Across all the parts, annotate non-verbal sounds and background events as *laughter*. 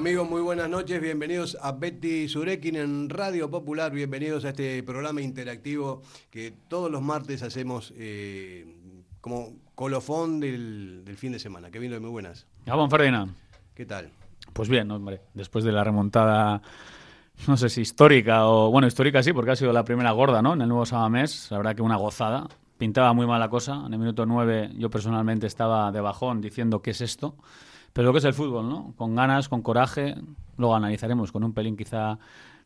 Amigos, muy buenas noches. Bienvenidos a Betty Surekin en Radio Popular. Bienvenidos a este programa interactivo que todos los martes hacemos eh, como colofón del, del fin de semana. Que vino muy buenas. Gabón Ferdinand. ¿Qué tal? Pues bien, hombre, después de la remontada, no sé si histórica o, bueno, histórica sí, porque ha sido la primera gorda, ¿no? En el nuevo Sabamés, la verdad que una gozada. Pintaba muy mal la cosa. En el minuto 9 yo personalmente estaba de bajón diciendo ¿qué es esto? Pero lo que es el fútbol, ¿no? Con ganas, con coraje, luego analizaremos con un pelín quizá,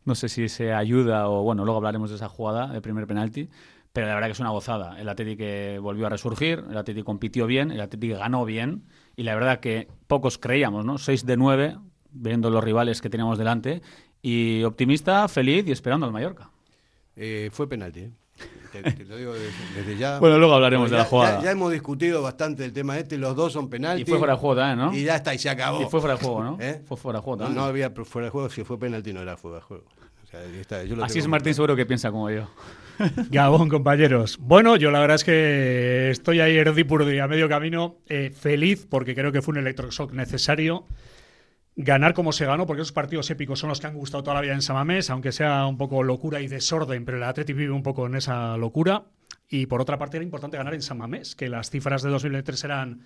no sé si se ayuda o bueno, luego hablaremos de esa jugada de primer penalti, pero la verdad que es una gozada. El Atlético volvió a resurgir, el Atlético compitió bien, el Atlético ganó bien y la verdad que pocos creíamos, ¿no? 6 de 9, viendo los rivales que teníamos delante y optimista, feliz y esperando al Mallorca. Eh, fue penalti, ¿eh? Te, te lo digo desde, desde ya. Bueno, luego hablaremos ya, de la jugada. Ya, ya hemos discutido bastante el tema este, los dos son penaltis. y fue fuera de juego también, ¿no? Y ya está, y se acabó. Y fue fuera de juego, ¿no? ¿Eh? Fue fuera de juego No, también. no había fuera de juego, si fue penalti no era fuera de juego. O sea, está, yo lo Así es Martín, seguro que piensa como yo. *laughs* Gabón, compañeros. Bueno, yo la verdad es que estoy ahí erdipurdi a medio camino, eh, feliz porque creo que fue un electroshock necesario. Ganar como se ganó, porque esos partidos épicos son los que han gustado toda la vida en Samamés, aunque sea un poco locura y desorden, pero el Atleti vive un poco en esa locura. Y por otra parte era importante ganar en Samamés, que las cifras de 2003 eran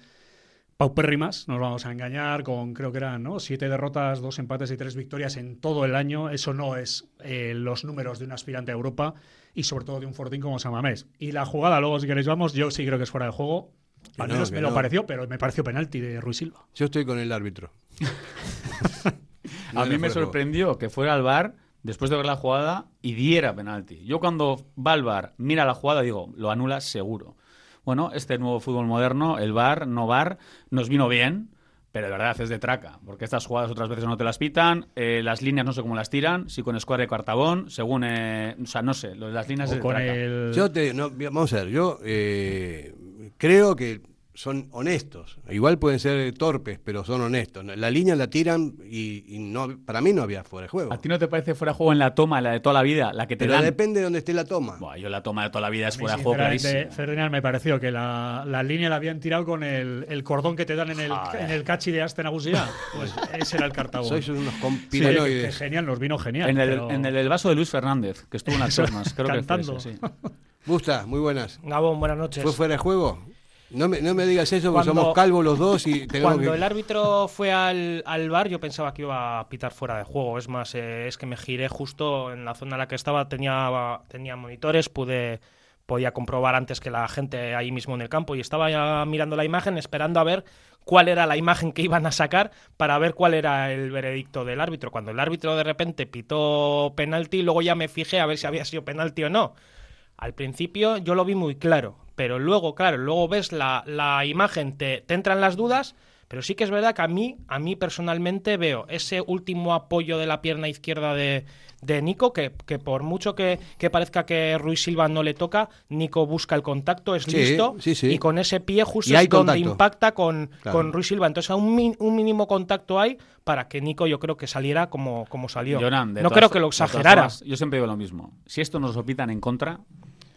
paupérrimas, nos vamos a engañar, con creo que eran siete derrotas, dos empates y tres victorias en todo el año. Eso no es eh, los números de un aspirante a Europa y sobre todo de un Fortín como Samamés. Y la jugada, luego si queréis vamos, yo sí creo que es fuera de juego. Que Al no, menos me lo pareció, pero me pareció penalti de Ruiz Silva. Yo estoy con el árbitro. No *laughs* a mí me sorprendió que fuera al bar después de ver la jugada y diera penalti. Yo cuando va al bar, mira la jugada, digo, lo anula seguro. Bueno, este nuevo fútbol moderno, el bar, no bar, nos vino bien, pero de verdad es de traca, porque estas jugadas otras veces no te las pitan, eh, las líneas no sé cómo las tiran, si con escuadra y cartabón, según, eh, o sea, no sé, lo de las líneas es de con traca. el... Yo te, no, vamos a ver, yo eh, creo que son honestos. Igual pueden ser torpes, pero son honestos. La línea la tiran y, y no, para mí no había fuera de juego. ¿A ti no te parece fuera de juego en la toma, la de toda la vida, la que te Pero dan? depende de dónde esté la toma. Buah, yo la toma de toda la vida es fuera de juego clarísimo. Ferdinand, me pareció que la, la línea la habían tirado con el, el cordón que te dan en el, Joder. en el cachi de Asten Agusía. Pues ese era el cartabón. Sois unos Sí, que- que compiranoides. genial, nos vino genial. En el, en el, el vaso de Luis Fernández, que estuvo en las *laughs* creo que fue cantando. ese, sí. Busta, muy buenas. Gabón, buenas noches. ¿Fue fuera de juego? No me, no me digas eso porque Cuando- somos calvos los dos y tenemos Cuando que... el árbitro fue al, al bar, yo pensaba que iba a pitar fuera de juego. Es más, eh, es que me giré justo en la zona en la que estaba, tenía, tenía monitores, pude podía comprobar antes que la gente ahí mismo en el campo y estaba ya mirando la imagen esperando a ver cuál era la imagen que iban a sacar para ver cuál era el veredicto del árbitro. Cuando el árbitro de repente pitó penalti, luego ya me fijé a ver si había sido penalti o no. Al principio yo lo vi muy claro, pero luego, claro, luego ves la, la imagen, te, te entran las dudas, pero sí que es verdad que a mí, a mí personalmente veo ese último apoyo de la pierna izquierda de, de Nico, que, que por mucho que, que parezca que Ruiz Silva no le toca, Nico busca el contacto, es Sí, listo, sí, sí. y con ese pie justo es donde contacto. impacta con, Claro. con Ruiz Silva. Entonces, un, un mínimo contacto hay para que Nico yo creo que saliera como, como salió. No todas- creo que lo todas exagerara. formas, yo siempre digo lo mismo. Si esto nos lo pitan en contra,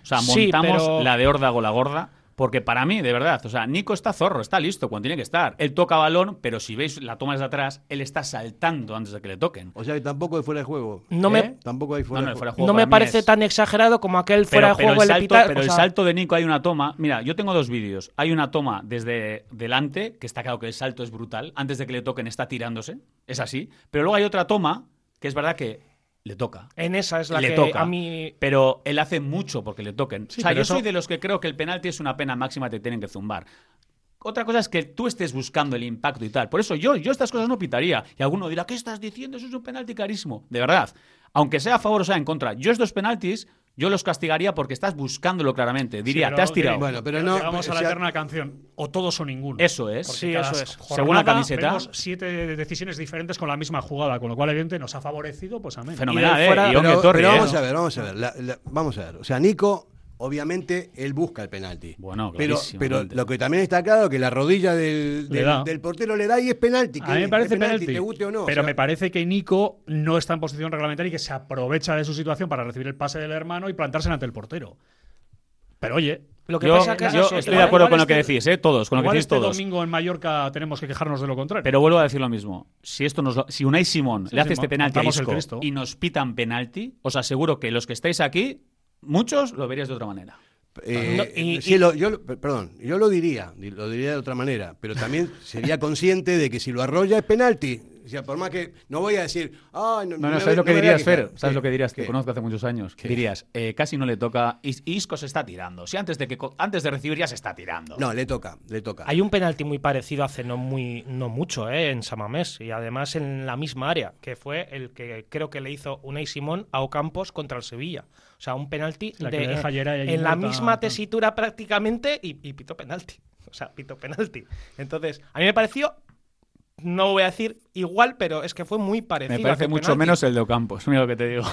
o sea, Sí, montamos pero- la de Horda o la gorda. Porque para mí, de verdad, o sea, Nico está zorro, está listo cuando tiene que estar. Él toca balón, pero si veis la toma desde atrás, él está saltando antes de que le toquen. O sea que tampoco hay fuera de juego. No ¿Eh? me, Tampoco hay fuera No, no, de fuera de juego no me parece es- tan exagerado como aquel fuera de juego el el salto, epitar- pero o el salto de Nico hay una toma. Mira, yo tengo dos vídeos. Hay una toma desde delante, que está claro que el salto es brutal. Antes de que le toquen está tirándose. Es así. Pero luego hay otra toma que es verdad que le toca. En esa es la le que toca. a mí. Pero él hace mucho porque le toquen. Sí, o sea, yo eso- soy de los que creo que el penalti es una pena máxima te tienen que zumbar. Otra cosa es que tú estés buscando el impacto y tal. Por eso yo, yo estas cosas no pitaría. Y alguno dirá, ¿qué estás diciendo? Eso es un penalti carísimo. De verdad. Aunque sea a favor o sea en contra. Yo estos penaltis, yo los castigaría porque estás buscándolo claramente. Diría, Sí, te has tirado. Bueno, pero no- Llegamos a la sea- eterna canción. O todos o ninguno. Eso es. Porque Sí, cada eso es. jornada Según la camiseta. vemos siete decisiones diferentes con la misma jugada, con lo cual, evidentemente, nos ha favorecido, pues amén. Fenomenal, Y de ¿eh? fuera- Y Pero, ¿eh? vamos a ver, vamos a ver. la- la- vamos a ver. O sea, Nico obviamente él busca el penalti. Bueno, pero, pero lo que también está claro que la rodilla del, del- portero le da y es penalti. A mí me es parece penalti, te guste o no. pero o sea, me parece que Nico no está en posición reglamentaria y que se aprovecha de su situación para recibir el pase del hermano y plantarse ante el portero. Pero oye, Lo que yo pasa que es yo estoy de acuerdo con lo que este- decís, ¿eh? todos, con lo que decís este todos. domingo en Mallorca tenemos que quejarnos de lo contrario. Pero vuelvo a decir lo mismo. Si esto nos lo- si Unai Simón Sí, le hace este penalti a Isco y nos pitan penalti, os aseguro que los que estáis aquí, muchos lo veríais de otra manera. eh, No, y- lo- yo, perdón, yo lo diría, di- lo diría de otra manera, pero también sería consciente de que si lo arrolla es penalti. Sea, por más que no voy a decir, ah, no, No, no, ¿sabes lo que dirías, Fer? quejar". ¿Sabes ¿Qué? lo que dirías? Te ¿Qué? conozco hace muchos años. Dirías, eh, casi no le toca. Is- Isco se está tirando. Si antes de, que, antes de recibir ya se está tirando. No, le toca, le toca. Hay un penalti muy parecido hace no muy no mucho, ¿eh? en Samamés y además en la misma área, que fue el que creo que le hizo Unai Simón a Ocampos contra el Sevilla. O sea, un penalti La que de- en la misma tesitura prácticamente y, y pito penalti. *laughs* O sea, pito penalti. Entonces, a mí me pareció, no voy a decir igual, pero es que fue muy parecido. Me parece mucho penalti. menos el de Ocampos. Mira lo que te digo.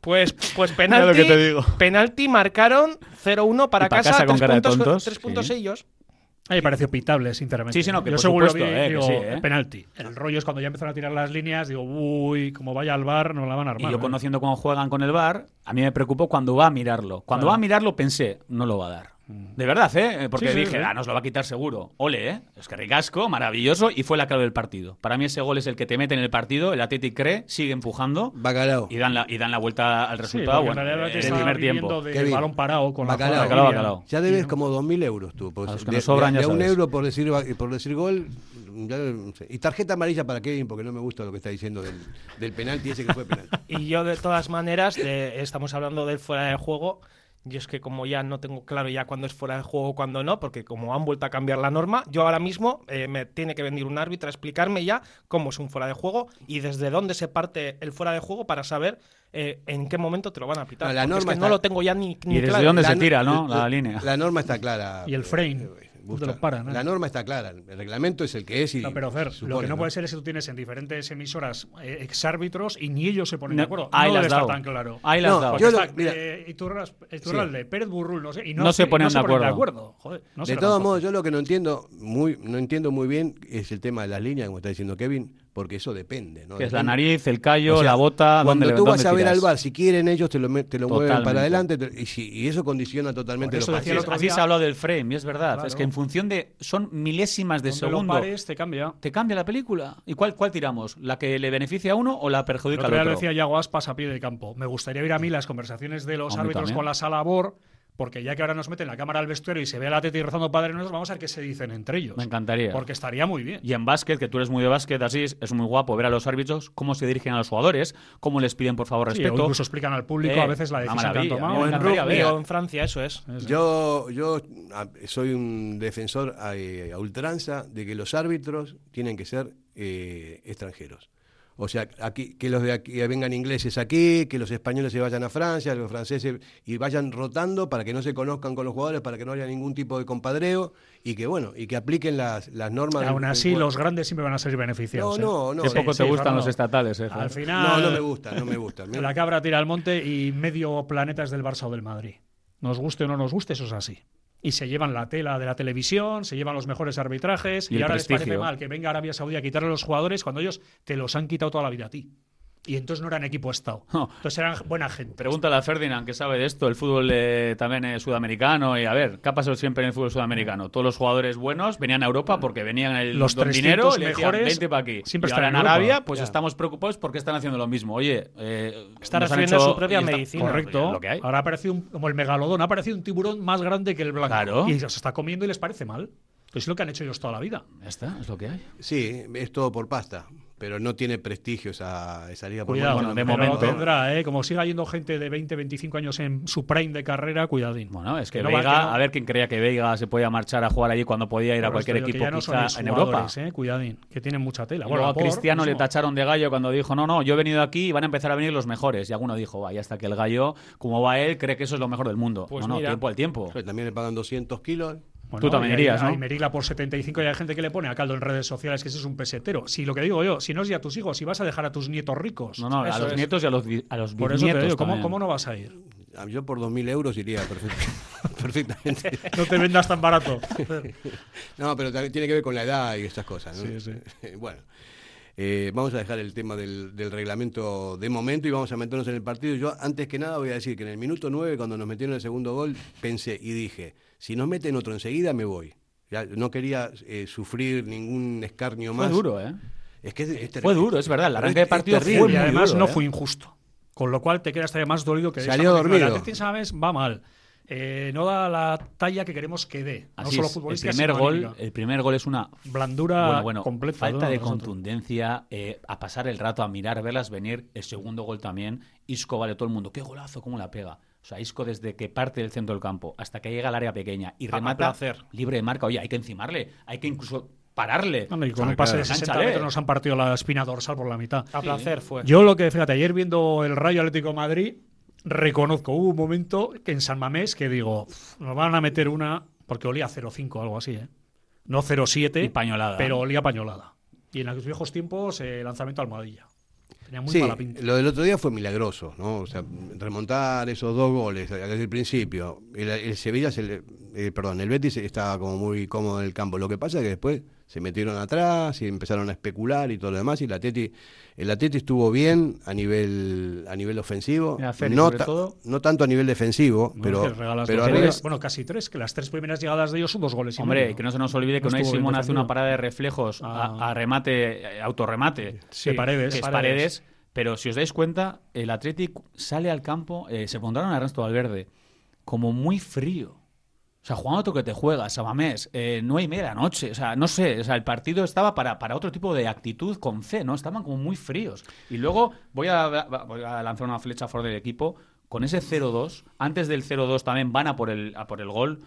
Pues, pues *laughs* Mira lo penalti, que te digo. penalti marcaron 0-1 para, Y para casa, casa con tres cara de puntos, tontos, tres sí. puntos ellos. A mí me pareció pitable, sinceramente. Sí, sí, no, que Yo por seguro supuesto, vi, eh, que sí, eh. penalti. El rollo es cuando ya empezaron a tirar las líneas, digo, uy, como vaya al bar, no la van a Y armar. yo ¿eh? conociendo cómo juegan con el bar, a mí me preocupó cuando va a mirarlo. Cuando Claro. va a mirarlo pensé, no lo va a dar. De verdad, ¿eh? Porque Sí, sí, dije, sí. ah, nos lo va a quitar seguro. Ole, ¿eh? Es que ricasco, maravilloso, y fue la clave del partido. Para mí ese gol es el que te mete en el partido, el Athletic cree, sigue empujando Bacalao. y dan la, y dan la vuelta al resultado porque bueno, en el primer tiempo. de balón parado con bacalao. la Bacalao, bacalao. Ya debes como 2.000 euros tú. pues, A los que de- nos sobran, de- ya de un euro por decir, por decir gol. ya no sé. Y tarjeta amarilla para Kevin, porque no me gusta lo que está diciendo del, del penalti ese que fue penalti. *laughs* Y yo, de todas maneras, de- estamos hablando del fuera de juego. Yo es que como ya no tengo claro ya cuándo es fuera de juego, cuándo no, porque como han vuelto a cambiar la norma, yo ahora mismo eh, me tiene que venir un árbitro a explicarme ya cómo es un fuera de juego y desde dónde se parte el fuera de juego para saber eh, en qué momento te lo van a pitar. No, la es norma que está- no lo tengo ya ni, ni Y desde claro. dónde se tira, ¿no? La línea. La norma está clara. Y el frame, ¿dónde lo paran, eh? La norma está clara. El reglamento es el que es. Y No, pero Fer, lo que no, puede ser es que tú tienes en diferentes emisoras eh, exárbitros y ni ellos se ponen No, de acuerdo. ahí no las debe estar dado. tan claro. Ahí las No, dado. Yo lo- está, mira. eh, Iturras- Iturralde, Pérez Burrul, no sé, y no, No se ponen de acuerdo. acuerdo. Joder, no de todos modos, yo lo que no entiendo muy, no entiendo muy bien es el tema de las líneas, como está diciendo Kevin, porque eso depende. ¿no? Que es la nariz, el callo, O sea, la bota, Cuando ¿dónde, tú vas dónde a ver tiras? al bar, si quieren ellos te lo, te lo mueven para adelante te- y, si- y eso condiciona totalmente eso los decía el Así, otro se ha hablado del frame, y es verdad. Claro. Es que en función de. Son milésimas de segundo. lo pares, te cambia. ¿Te cambia la película? ¿Y cuál, cuál tiramos? ¿La que le beneficia a uno o la perjudica otro al día lo otro? decía Yago Aspas a pie de campo. Me gustaría oír a mí las conversaciones de los Hombre, árbitros también. con la sala BOR, porque ya que ahora nos meten la cámara al vestuario y se ve a la teta y rezando Padre Nuestro, vamos a ver qué se dicen entre ellos. Me encantaría. Porque estaría muy bien. Y en básquet, que tú eres muy de básquet, así es, es muy guapo ver a los árbitros cómo se dirigen a los jugadores, cómo les piden por favor Sí, o respeto. incluso explican al público Eh, a veces la decisión que han tomado. O en rugby o en Francia, eso es. Yo, yo a- soy un defensor a, a ultranza de que los árbitros tienen que ser eh, extranjeros. O sea, aquí, que los de aquí que vengan ingleses aquí, que los españoles se vayan a Francia, los franceses y vayan rotando para que no se conozcan con los jugadores, para que no haya ningún tipo de compadreo y que bueno, y que apliquen las, las normas. Aún del así, los grandes siempre van a ser beneficiados. No, ¿eh? no, no. Qué Sí, poco te sí, gustan los estatales, eh. Al final. No, no me gusta, no me gusta. *laughs* La cabra tira al monte y medio planeta es del Barça o del Madrid. Nos guste o no nos guste, eso es así. Y se llevan la tela de la televisión, se llevan los mejores arbitrajes Y ahora les parece mal que venga Arabia Saudí a quitarle a los jugadores cuando ellos te los han quitado toda la vida a ti. Y entonces no eran equipo Estado. Entonces eran buena gente. Pregúntale a Ferdinand, que sabe de esto. El fútbol eh, también es sudamericano. Y a ver, ¿qué ha pasado siempre en el fútbol sudamericano? Todos los jugadores buenos venían a Europa porque venían el Los don 300 dinero y decían, mejores vente para aquí. siempre y ahora en. Arabia, pues Ya. estamos preocupados porque están haciendo lo mismo. Oye, eh, Está recibiendo su propia medicina. Correcto. Es lo que hay. Ahora ha aparecido un- como el megalodón, ha aparecido un tiburón más grande que el blanco. Claro. Y se está comiendo y les parece mal. Es lo que han hecho ellos toda la vida. Ya está, es lo que hay. Sí, es todo por pasta, pero no tiene prestigio esa, esa liga. por Cuidado, que bueno, no- de momento. tendrá, ¿eh? Como siga yendo gente de 20, 25 años en su prime de carrera, cuidadín. Bueno, es que no va- Veiga, que no- a ver quién creía que Veiga se podía marchar a jugar allí cuando podía ir a Por cualquier equipo que ya no son quizá en Europa. ¿eh? Cuidadín, que tienen mucha tela. Y luego a Cristiano le mismo. tacharon de gallo cuando dijo, no, no, yo he venido aquí y van a empezar a venir los mejores. Y alguno dijo, vaya, hasta que el gallo, como va él, cree que eso es lo mejor del mundo. Pues no, no, mira. tiempo al tiempo. También le pagan 200 kilos. Bueno, Tú también y hay- irías, ¿no? hay Merila por 75 y hay gente que le pone a caldo en redes sociales que ese es un pesetero. Si lo que digo yo, si no es ya tus hijos, si vas a dejar a tus nietos ricos. No, no, a los es. nietos y a los, a los Por eso te bisnietos digo, ¿cómo, cómo no vas a ir? Yo por 2.000 euros iría perfect- *laughs* perfectamente. *laughs* No te vendas tan barato. No, pero también tiene que ver con la edad y estas cosas. ¿no? Sí, *laughs* bueno, eh, vamos a dejar el tema del, del reglamento de momento y vamos a meternos en el partido. Yo, antes que nada, voy a decir que en el minuto 9, cuando nos metieron el segundo gol, pensé y dije: si nos meten otro enseguida, me voy. Ya, no quería eh, sufrir ningún escarnio Fue más. duro, ¿eh? Es que es, es Fue duro, es verdad. El arranque de partido es fue terrible. y muy además duro, no ¿eh? fue injusto. Con lo cual te quedas todavía más dolido que de Salió dormido. El Athletic Sabes va mal. Eh, no da la talla que queremos que dé. No Así solo es. El primer gol, anímica. el primer gol es una Blandura bueno, bueno, completa. falta de contundencia, eh, a pasar el rato, a mirar, verlas venir. El segundo gol también. Isco vale todo el mundo. Qué golazo, cómo la pega. O sea, Isco desde que parte del centro del campo hasta que llega al área pequeña y remata placer. libre de marca. Oye, hay que encimarle, hay que incluso pararle. Y con un pase de 60 Engánchale. metros nos han partido la espina dorsal por la mitad. A placer fue. Yo lo que, fíjate, ayer viendo el Rayo Atlético de Madrid, reconozco, hubo un momento que en San Mamés que digo, "Uf, nos van a meter una, porque olía 0,5 o algo así, ¿eh? No 0,7, Y pañolada. pero olía pañolada. Y en los viejos tiempos, eh, lanzamiento almohadilla. Tenía muy Sí, mala pinta. lo del otro día fue milagroso, ¿no? O sea, remontar esos dos goles desde el principio. El, el Sevilla, se le- eh, perdón, el Betis estaba como muy cómodo en el campo. Lo que pasa es que después se metieron atrás y empezaron a especular y todo lo demás. Y el Atleti, el Atleti estuvo bien a nivel a nivel ofensivo, Félix, no, ta- todo- no tanto a nivel defensivo, Bueno, pero, pero dos arriba- goles. bueno, casi tres, que las tres primeras llegadas de ellos son dos goles. y Hombre, medio. que no se nos olvide que No Unai Simón hace una parada de reflejos a, Ah. a remate, eh, autorremate. Sí, Paredes. que es paredes. Pero si os dais cuenta, el Athletic sale al campo, eh, se pondrán a Ernesto Valverde, como muy frío. O sea, jugando tú que te juegas, Sabamés, eh, nueve y media de la noche. O sea, no sé, o sea, el partido estaba para, para otro tipo de actitud con C, ¿no? Estaban como muy fríos. Y luego voy a, va- voy a lanzar una flecha a favor del equipo. Con ese 0-2, antes del 0-2 también van a por el, a por el gol.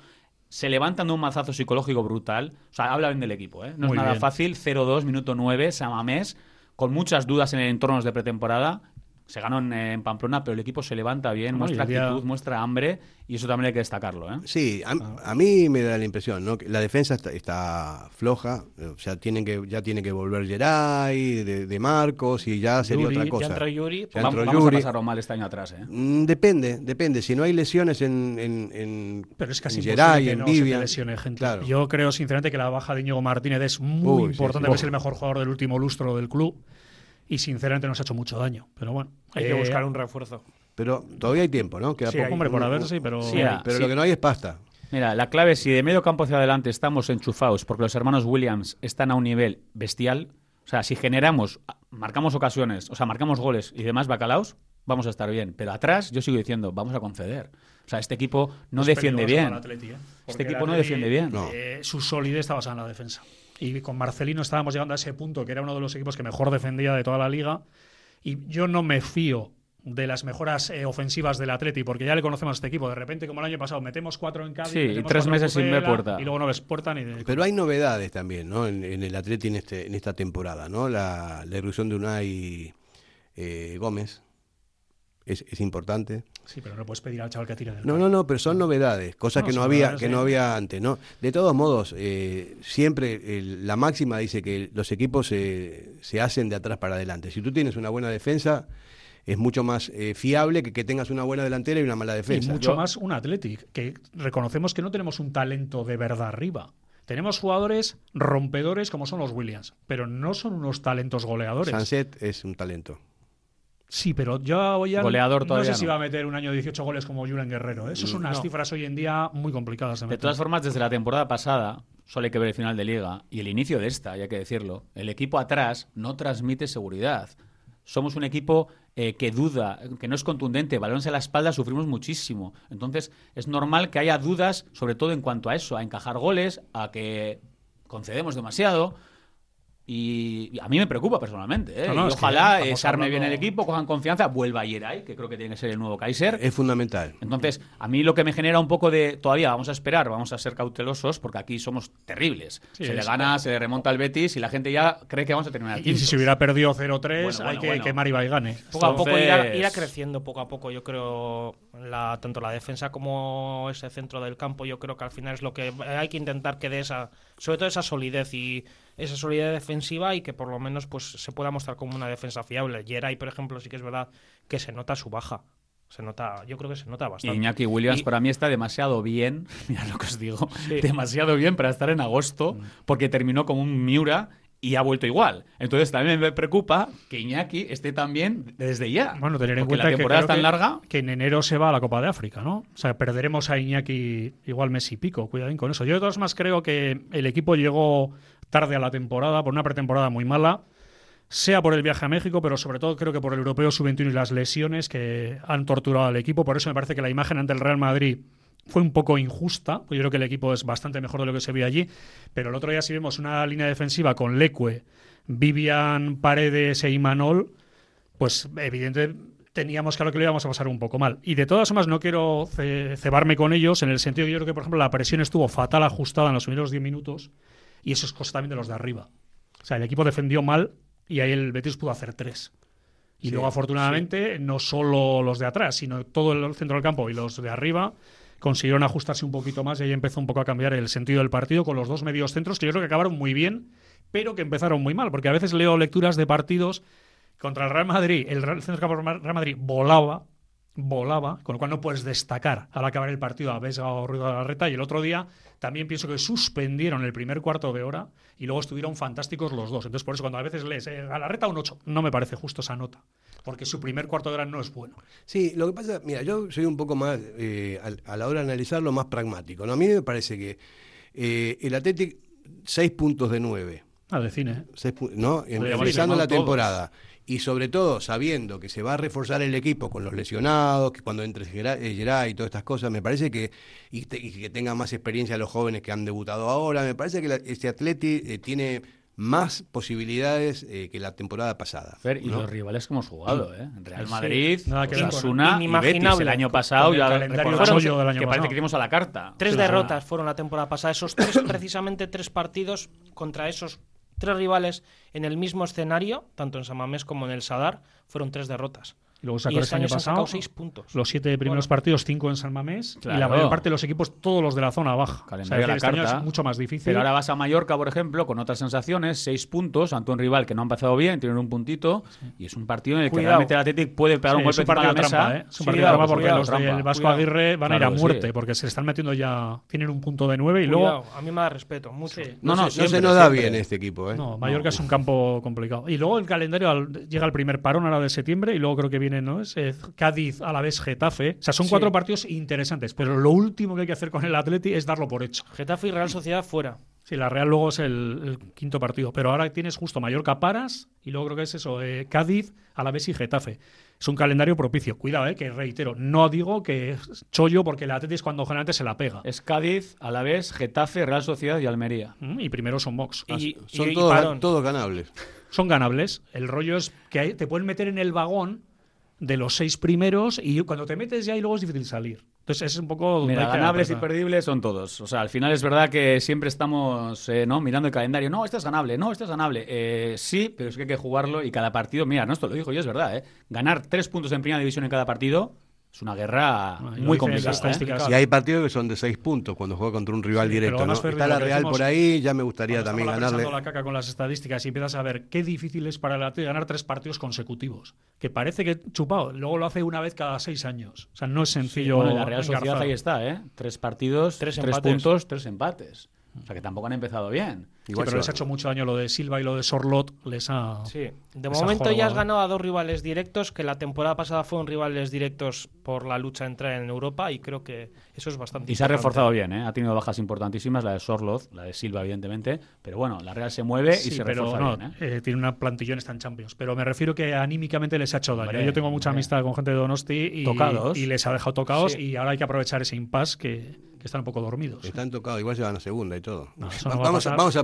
Se levantan de un mazazo psicológico brutal. O sea, habla bien del equipo, ¿eh? No Muy es nada bien. fácil. 0-2, minuto 9, Samamés, con muchas dudas en el entorno de pretemporada. Se ganó en, en Pamplona, pero el equipo se levanta bien, No, muestra actitud, muestra hambre, y eso también hay que destacarlo, ¿eh? Sí, a, Ah. a mí me da la impresión, ¿no? Que la defensa está, está floja, o sea, tienen que, ya tiene que volver Geray, de, de Marcos, y ya sería Yuri, otra cosa. Ya entró Yuri. Ya pues, Vamos, entró vamos a Yuri. pasarlo mal este año atrás, ¿eh? Mm, Depende, depende. Si no hay lesiones en, en, en Pero es casi en imposible Geray, que en no se te Vivian, lesione gente. claro. Yo creo sinceramente que la baja de Íñigo Martínez es muy Uy, sí, importante, sí. porque es el mejor jugador del último lustro del club y sinceramente nos ha hecho mucho daño. Pero bueno, Hay que eh, buscar un refuerzo. Pero todavía hay tiempo, ¿no? Queda Sí, poco. hombre, por un- sí, pero Sí, pero pero sí. lo que no hay es pasta. Mira, la clave, si de medio campo hacia adelante estamos enchufados porque los hermanos Williams están a un nivel bestial, o sea, si generamos, marcamos ocasiones, o sea, marcamos goles y demás bacalaos, vamos a estar bien. Pero atrás, yo sigo diciendo, vamos a conceder. O sea, este equipo no es defiende peligroso bien. Atleti, ¿eh? Este el equipo no defiende bien. No. eh, su solidez está basada en la defensa. Y con Marcelino estábamos llegando a ese punto que era uno de los equipos que mejor defendía de toda la liga. Y yo no me fío de las mejoras eh, ofensivas del Atleti, porque ya le conocemos a este equipo. De repente, como el año pasado, metemos cuatro en Cádiz, Sí, y tres meses sin ver puerta. Y luego no ves puerta ni de... Pero hay novedades también, ¿no? En, en el Atleti en, este, en esta temporada, ¿no? La, la irrupción de Unai eh, Gómez es, es importante. Sí, pero no puedes pedir al chaval que tire del No, no, no, pero son novedades, cosas No, que no había que sí. no había antes, ¿no? De todos modos, eh, siempre el- la máxima dice que los equipos se, se hacen de atrás para adelante. Si tú tienes una buena defensa, es mucho más eh, fiable que que tengas una buena delantera y una mala Y defensa. mucho Yo- más un Athletic, que reconocemos que no tenemos un talento de verdad arriba. Tenemos jugadores rompedores como son los Williams, pero no son unos talentos goleadores. Sunset es un talento. Sí, pero yo hoy ya Goleador no sé si va a meter un año 18 goles como Julen Guerrero. Eso son unas No. cifras hoy en día muy complicadas de De todas formas, desde la temporada pasada, solo hay que ver el final de liga y el inicio de esta, hay que decirlo. El equipo atrás no transmite seguridad. Somos un equipo eh, que duda, que no es contundente, balones a la espalda sufrimos muchísimo. Entonces, es normal que haya dudas, sobre todo en cuanto a eso, a encajar goles, a que concedemos demasiado. Y a mí me preocupa personalmente. ¿eh? No, no, Y es que ojalá eh, se arme bien el equipo, cojan confianza, vuelva Yeray, que creo que tiene que ser el nuevo Kaiser. Es fundamental. Entonces, a mí lo que me genera un poco de. Todavía vamos a esperar, vamos a ser cautelosos, porque aquí somos terribles. Sí, se le es- gana, se le remonta el Betis y la gente ya cree que vamos a terminar Y si se hubiera perdido 0-3, Bueno, hay bueno, que bueno. quemar y gane. Poco a poco irá creciendo, poco a poco, yo creo, la, tanto la defensa como ese centro del campo, yo creo que al final es lo que hay que intentar que dé esa, sobre todo esa solidez y esa solidez defensiva y que por lo menos pues se pueda mostrar como una defensa fiable. Yeray, por ejemplo, sí que es verdad que se nota su baja. Se nota, yo creo que se nota bastante. Iñaki Williams Y- para mí está demasiado bien, *laughs* mira lo que os digo, Sí. demasiado bien para estar en agosto, porque terminó como un Miura y ha vuelto igual. Entonces también me preocupa que Iñaki esté también desde ya. Bueno, tener en cuenta la que temporada es creo tan que- larga. que en enero se va a la Copa de África, ¿no? O sea, perderemos a Iñaki igual mes y pico. Cuidadín con eso. Yo de todas más creo que el equipo llegó tarde a la temporada, por una pretemporada muy mala, sea por el viaje a México, pero sobre todo creo que por el Europeo Sub-21 y las lesiones que han torturado al equipo. Por eso me parece que la imagen ante el Real Madrid fue un poco injusta. Yo creo que el equipo es bastante mejor de lo que se vio allí. Pero el otro día si vemos una línea defensiva con Leque, Vivian, Paredes e Imanol, pues evidente teníamos claro que lo íbamos a pasar un poco mal. Y de todas formas no quiero ce- cebarme con ellos en el sentido que yo creo que, por ejemplo, la presión estuvo fatal ajustada en los primeros 10 minutos y eso es cosa también de los de arriba. O sea, el equipo defendió mal y ahí el Betis pudo hacer tres. Y Sí, luego, afortunadamente, no solo los de atrás, sino todo el centro del campo y los de arriba consiguieron ajustarse un poquito más y ahí empezó un poco a cambiar el sentido del partido con los dos medios centros que yo creo que acabaron muy bien, pero que empezaron muy mal, porque a veces leo lecturas de partidos contra el Real Madrid, el centro del campo del Real Madrid volaba, volaba, con lo cual no puedes destacar al acabar el partido a Vesga o Ruido de la Reta. Y el otro día también pienso que suspendieron el primer cuarto de hora y luego estuvieron fantásticos los dos. Entonces, por eso cuando a veces lees eh, a la Reta un 8, no me parece justo esa nota, porque su primer cuarto de hora no es bueno. Sí, lo que pasa, mira, yo soy un poco más, eh, a, la hora de analizarlo, más pragmático. ¿no? A mí me parece que eh, el Athletic, 6 puntos de 9, Ah, de cine. ¿eh? Seis pu- ¿no? En- Podríamos empezando la temporada. Y sobre todo sabiendo que se va a reforzar el equipo con los lesionados, que cuando entre Gerard eh, y todas estas cosas, me parece que, y, te- y que tengan más experiencia los jóvenes que han debutado ahora, me parece que la- este Atleti eh, tiene más posibilidades eh, que la temporada pasada. Fer, y los rivales que hemos jugado, ¿eh? Real Sí, Madrid, nada que Osasuna y Betis el año pasado. El ya del año que parece que íbamos a la carta. Tres Sí, derrotas fueron la temporada pasada. Esos tres, precisamente tres partidos contra esos tres rivales en el mismo escenario, tanto en Samamés como en el Sadar, fueron tres derrotas. Y luego Y sacó este este año año pasado seis puntos. los siete primeros Bueno. partidos, cinco en San Mamés, y la Claro. mayor parte de los equipos, todos los de la zona baja. Calendario a la este año es mucho más difícil. Pero ahora vas a Mallorca, por ejemplo, con otras sensaciones, seis puntos ante un rival que no ha empezado bien, tienen un puntito, y es un partido en el que Cuidado. realmente el Athletic puede pegar Sí, un es golpe un partido encima de la trampa, mesa. ¿eh? Es un Sí, partido cuidado, trampa porque cuidado, los del trampa. Vasco Cuidado. Aguirre van a ir Claro a que muerte sí. porque se están metiendo ya. Tienen un punto de nueve y luego. Cuidado, a mí me da respeto, mucho. Sí. No, no, se, nos da bien este equipo. ¿eh? No, Mallorca es un campo complicado. Y luego el calendario al- llega el primer parón ahora de septiembre y luego creo que viene, ¿no? Es eh, Cádiz, a la vez Getafe. O sea, son Sí. cuatro partidos interesantes, pero lo último que hay que hacer con el Atleti es darlo por hecho. Getafe y Real Sociedad fuera. Sí, la Real luego es el, el quinto partido, pero ahora tienes justo Mallorca Paras y luego creo que es eso, eh, Cádiz, Alavés y Getafe. Es un calendario propicio. Cuidado, eh, que reitero, no digo que es chollo porque el Atleti es cuando generalmente se la pega. Es Cádiz, Alavés, Getafe, Real Sociedad y Almería. Mm, Y primero son Mox. Y, Son y- todos, ganables. Son ganables. El rollo es que te pueden meter en el vagón de los seis primeros y cuando te metes ya y luego es difícil salir. Entonces es un poco... Mira, ganables y perdibles son todos. O sea, al final es verdad que siempre estamos eh, ¿no? mirando el calendario. No, este es ganable, no, este es ganable. Eh, sí, pero es que hay que jugarlo y cada partido, mira, no, esto lo dijo y es verdad, ¿eh? Ganar tres puntos en primera división en cada partido es una guerra Ah, muy complicada. ¿eh? Y hay partidos que son de seis puntos cuando juega contra un rival Sí, directo. pero además, ¿no? Ferri, Está la Real decimos- por ahí, ya me gustaría también ganarle. pensando la caca con las estadísticas y empiezas a ver qué difícil es para el Atleti ganar tres partidos consecutivos. Que parece que chupado, luego lo hace una vez cada seis años. O sea, no es sencillo. Bueno, y la Real Sociedad engarzar. ahí está, ¿eh? Tres partidos, Tres tres, empates. puntos, tres empates. O sea que tampoco han empezado bien. Sí, Igual pero se les ha hecho mucho daño lo de Silva y lo de Sorlot. Les ha. Sí. De momento ya has ganado a dos rivales directos, que la temporada pasada fueron rivales directos por la lucha a entrar en Europa y creo que eso es bastante Y se ha reforzado bien, ¿eh? Ha tenido bajas importantísimas, la de Sorloz, la de Silva, evidentemente. Pero bueno, la Real se mueve Sí, y se pero refuerza no, bien, ¿eh? eh, tiene una plantillón, está en Champions. Pero me refiero que anímicamente les ha hecho daño. Hombre, Yo tengo mucha hombre. amistad con gente de Donosti y, Tocados. y les ha dejado tocados Sí. y ahora hay que aprovechar ese impasse que, que están un poco dormidos. Están tocados, igual se van a segunda y todo. No, eso Va- no va a vamos, a, vamos a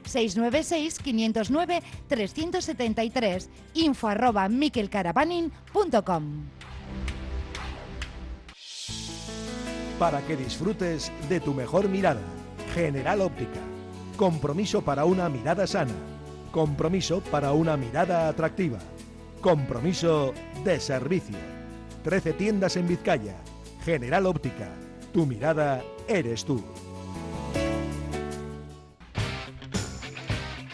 696-509-373. Info arroba miquelcaravaning.com. para que disfrutes de tu mejor mirada. General Óptica. Compromiso para una mirada sana. Compromiso para una mirada atractiva. Compromiso de servicio. 13 tiendas en Vizcaya. General Óptica. Tu mirada eres tú.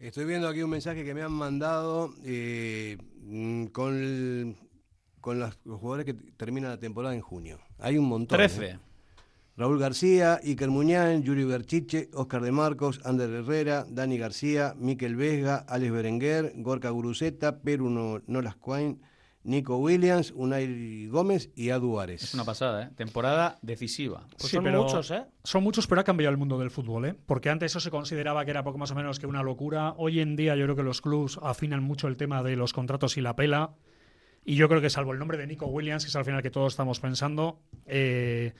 Estoy viendo aquí un mensaje que me han mandado eh, mm, con, el- con las- los jugadores que terminan la temporada en junio. Hay un montón. 13. ¿eh? Raúl García, Iker Muñán, Yuri Berchiche, Oscar de Marcos, Ander Herrera, Dani García, Miquel Vesga, Alex Berenguer, Gorka Guruceta, Peru No- Nolas Quain, Nico Williams, Unai Gómez y Adu Ares. Es una pasada, ¿eh? Temporada decisiva. Pues Sí, son pero muchos, ¿eh? Son muchos, pero ha cambiado el mundo del fútbol, ¿eh? Porque antes eso se consideraba que era poco más o menos que una locura. Hoy en día yo creo que los clubs afinan mucho el tema de los contratos y la pela. Y yo creo que salvo el nombre de Nico Williams, que es al final que todos estamos pensando, eh,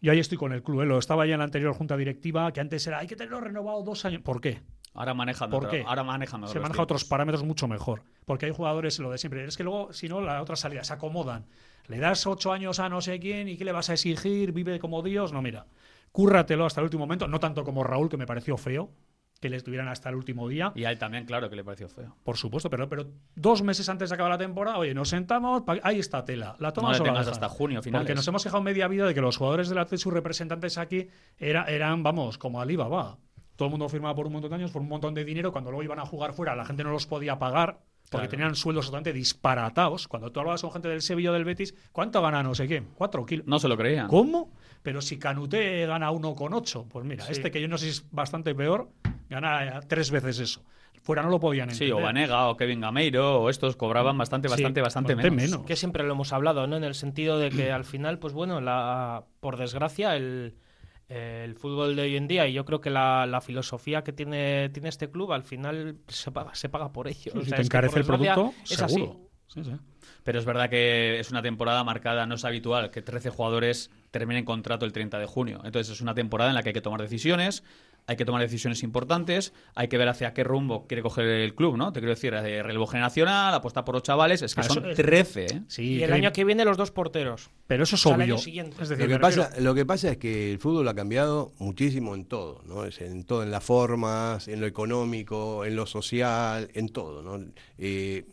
yo ahí estoy con el club. ¿eh? Lo estaba ya en la anterior junta directiva, que antes era hay que tenerlo renovado dos años. ¿Por qué? Ahora manejan, ¿Por qué? ahora manejan Se maneja otros parámetros mucho mejor. Porque hay jugadores, lo de siempre. Es que luego, si no, la otra salida se acomodan. Le das ocho años a no sé quién y qué le vas a exigir, vive como Dios. No, mira, cúrratelo hasta el último momento. No tanto como Raúl, que me pareció feo, que le estuvieran hasta el último día. Y a él también, claro, que le pareció feo. Por supuesto, pero, pero dos meses antes de acabar la temporada, oye, nos sentamos, ahí está tela. La No tomas le o la hasta junio, finales. Porque nos hemos quejado media vida de que los jugadores del Athletic, sus representantes aquí, era, eran, vamos, como Alibaba. Todo el mundo firmaba por un montón de años, por un montón de dinero. Cuando luego iban a jugar fuera, la gente no los podía pagar porque Claro. tenían sueldos totalmente disparatados. Cuando tú hablabas con gente del Sevilla o del Betis, ¿cuánto gana no sé quién? Cuatro kilos. No se lo creían. ¿Cómo? Pero si Canute gana 1,8, pues mira, Sí. este que yo no sé si es bastante peor, gana tres veces eso. Fuera no lo podían Sí, entender. o Vanega o Kevin Gameiro o estos cobraban bastante, Sí, bastante, bastante, bastante menos. menos. Que siempre lo hemos hablado, ¿no? En el sentido de que al final, pues bueno, la, por desgracia, el, el fútbol de hoy en día y yo creo que la, la filosofía que tiene, tiene este club al final se paga, se paga por ello. O si sea, te encarece el producto, es seguro. así. Sí, sí. Pero es verdad que es una temporada marcada, no es habitual que 13 jugadores terminen contrato el 30 de junio. Entonces es una temporada en la que hay que tomar decisiones, hay que tomar decisiones importantes, hay que ver hacia qué rumbo quiere coger el club, ¿no? Te quiero decir, de relevo generacional, apostar por los chavales, es que son eso es- 13, ¿eh? Sí, Y el que- año que viene los dos porteros. Pero eso es o sea, el obvio. año siguiente. Es decir, Lo que, pasa, lo que pasa es que el fútbol ha cambiado muchísimo en todo, ¿no? Es en todo, en las formas, en lo económico, en lo social, en todo, ¿no? Eh,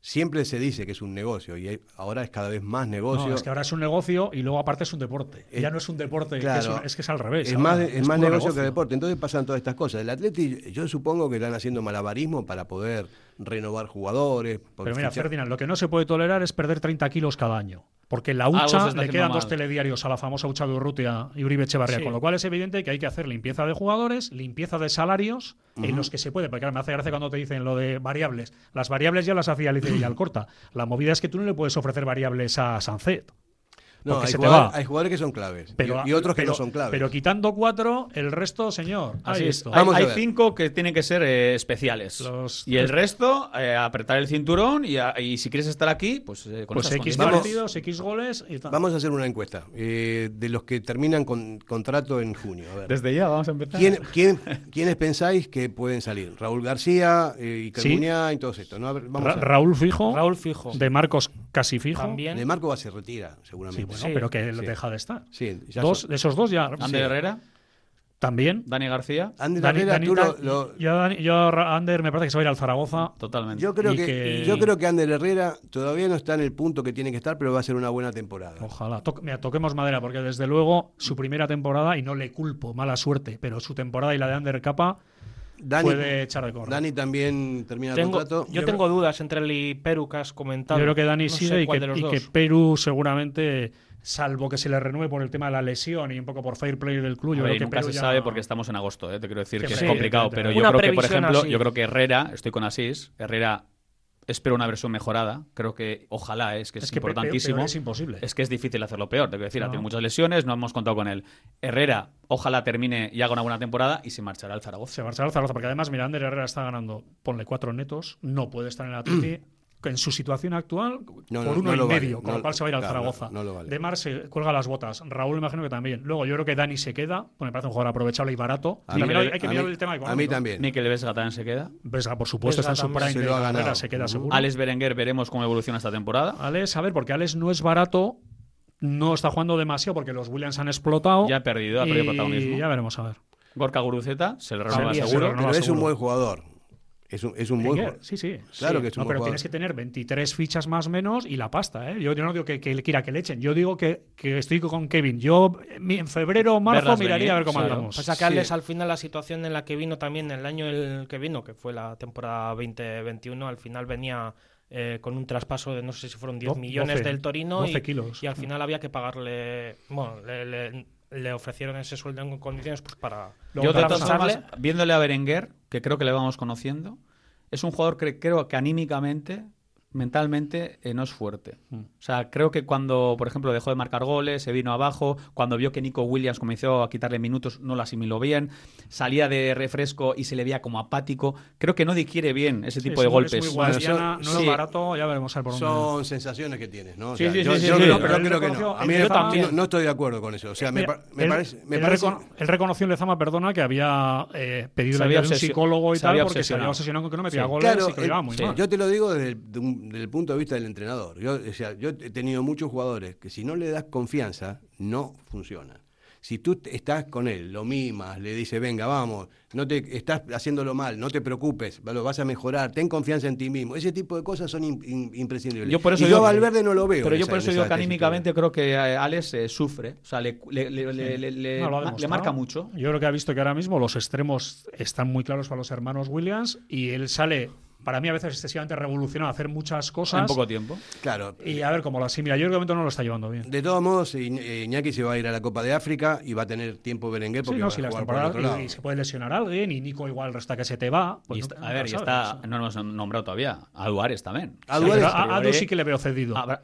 siempre se dice que es un negocio y hay- ahora es cada vez más negocio. No, es que ahora es un negocio y luego aparte es un deporte. Ya no es un deporte, claro. es, un- es que es al revés. Es ahora, más, es más negocio, que deporte. Entonces pasan todas estas cosas. El Atleti, yo supongo que están haciendo malabarismo para poder renovar jugadores. Pero mira, fichar- Ferdinand, lo que no se puede tolerar es perder 30 kilos cada año. Porque la hucha le quedan mal. dos telediarios a la famosa hucha de Urrutia y Uribe Echevarría. Sí. Con lo cual es evidente que hay que hacer limpieza de jugadores, limpieza de salarios, en los que se puede. Porque claro, me hace gracia cuando te dicen lo de variables. Las variables ya las hacía Alicia Villalcorta. La movida es que tú no le puedes ofrecer variables a Sancet. No, hay, se te jugadores, va. hay jugadores que son claves Pero, y, y otros que pero- no son claves. Pero quitando cuatro, el resto, señor. Así ahí es. esto. Hay, Vamos cinco que tienen que ser eh, especiales. Los- y el resto, eh, apretar el cinturón y, a- y si quieres estar aquí, pues eh, con Pues X partidos, X goles y tal. Vamos a hacer una encuesta eh, de los que terminan con contrato en junio. A ver. Desde ya vamos a empezar. ¿Quién, quién, quiénes pensáis que pueden salir? Raúl García, eh, Iker Sí. Y todos estos. ¿no? A ver, vamos Ra- a ver. Raúl Fijo, Raúl Fijo. de Marcos casi fijo. También. De Marco va se retira, Sí, seguramente. Bueno, Sí. pero que Sí. deja de estar. Sí, ya Dos, son- de esos dos ya. Ander sí. Herrera. También. Dani García, Ander Dani- Herrera, Dani- tú Dani- lo- yo, Dani- yo, Ander, me parece que se va a ir al Zaragoza. totalmente. yo creo que, que- yo creo que Ander Herrera todavía no está en el punto que tiene que estar, pero va a ser una buena temporada. Ojalá. To- mira, toquemos madera, porque desde luego su primera temporada, y no le culpo, mala suerte, pero su temporada y la de Ander Capa Dani, puede echar de correr. Dani también termina el Tengo, contrato. yo Yo tengo dudas entre él y Peru que has comentado. Yo creo que Dani No sigue y, que, y que Perú seguramente, salvo que se le renueve por el tema de la lesión y un poco por fair play del club, yo ver, creo que nunca Perú se ya- sabe porque estamos en agosto, ¿eh? te quiero decir Que que sí, es complicado, pero yo creo que, por ejemplo, así. yo creo que Herrera, estoy con Asís, Herrera espero una versión mejorada, creo que ojalá es que es, Es que importantísimo. peor es imposible. Es que es difícil hacerlo peor, te quiero decir, ha tenido muchas lesiones, no hemos contado con él. Herrera, ojalá termine y haga una buena temporada y se marchará al Zaragoza. Se marchará al Zaragoza, porque además, mira, Ander Herrera está ganando, ponle cuatro netos, no puede estar en el Atleti. *clears throat* En su situación actual, No, por no, uno no y lo vale, medio, con no- lo cual se va a ir al claro, Zaragoza. no, no lo vale. Demar se cuelga las botas. Raúl, imagino que también. Luego, yo creo que Dani se queda, pues me parece un jugador aprovechable y barato. A mí- también hay, hay que a mirar mí- el tema A mí económico. también. Mikel Vesga también se queda. Vesga, por supuesto, está en su Vesga prime se de lo ha carrera, se queda seguro. Alex Berenguer, veremos cómo evoluciona esta temporada. Alex, a ver, porque Alex no es barato, no está jugando demasiado porque los Williams han explotado. Ya ha perdido, ha perdido y protagonismo. Ya veremos, a ver. Gorka Guruceta se le renueva Sabía, seguro. se Pero no, es un seguro. buen jugador. Es un, es un buen jugador. Sí, sí. Claro sí. que es un No, buen pero jugador. tienes que tener 23 fichas más o menos y la pasta, ¿eh? Yo, yo no digo que, quiera que le echen. Yo digo que, que estoy con Kevin. Yo mi- en febrero o marzo Verlas miraría venir, a ver cómo claro. andamos. Pasa que Sí. Al final, la situación en la que vino también, el año el que vino, que fue la temporada 2021, al final venía eh, con un traspaso de no sé si fueron 10 Do- millones 12, del Torino 12 y, kilos. y al final había que pagarle. Bueno, le, le- le ofrecieron ese sueldo en condiciones pues para. Yo, de todas formas, viéndole a Berenguer, que creo que le vamos conociendo, es un jugador que creo que anímicamente, mentalmente, eh, no es fuerte. Mm. O sea, creo que cuando, por ejemplo, dejó de marcar goles, se vino abajo, cuando vio que Nico Williams comenzó a quitarle minutos, no lo asimiló bien, salía de refresco y se le veía como apático. Creo que no digiere bien ese Sí, tipo es de golpes. Es muy Bueno, son- no es sí. barato, ya veremos por. Son sensaciones que tienes, ¿no? O Sí, sea, sí, yo, sí, yo sí, creo, sí. pero Él creo que no. A mí me- reconoció- no, no estoy de acuerdo con eso. O sea, me, Mira, me él- parece. Me él parece recono- él reconoció en Lezama, perdona, que había eh, pedido la ayuda de un picólogo y tal había porque se había obsesionado. obsesionado con que no metía Sí. goles Claro, y que lo muy sí. mal. yo te lo digo desde, un- desde el punto de vista del entrenador. Yo, o sea, yo he tenido muchos jugadores que si no le das confianza, no funcionan. Si tú estás con él, lo mimas, le dices, venga, vamos, no te estás haciéndolo mal, no te preocupes, lo vas a mejorar, ten confianza en ti mismo. Ese tipo de cosas son im- im- imprescindibles. Yo por eso y digo yo que- Valverde no lo veo. Pero yo esa- por eso digo que anímicamente creo que Alex eh, sufre. O sea, le, le- le- le- le- le- No, lo ha le demostrado. marca mucho. Yo creo que ha visto que ahora mismo los extremos están muy claros para los hermanos Williams y él sale, para mí a veces excesivamente revolucionado a hacer muchas cosas. En poco tiempo. Claro. Y a ver cómo lo asimila. Yo creo que de momento no lo está llevando bien. De todos modos, eh, Iñaki se va a ir a la Copa de África y va a tener tiempo Berenguer Sí, porque no, va si a jugar por el temporadas otro lado. y, y se puede lesionar a alguien y Nico igual resta que se te va. Pues Y a ver, y sabes, está, no hemos nombrado todavía. A Duárez también. A Sí, a Adu sí que le veo cedido. Habrá-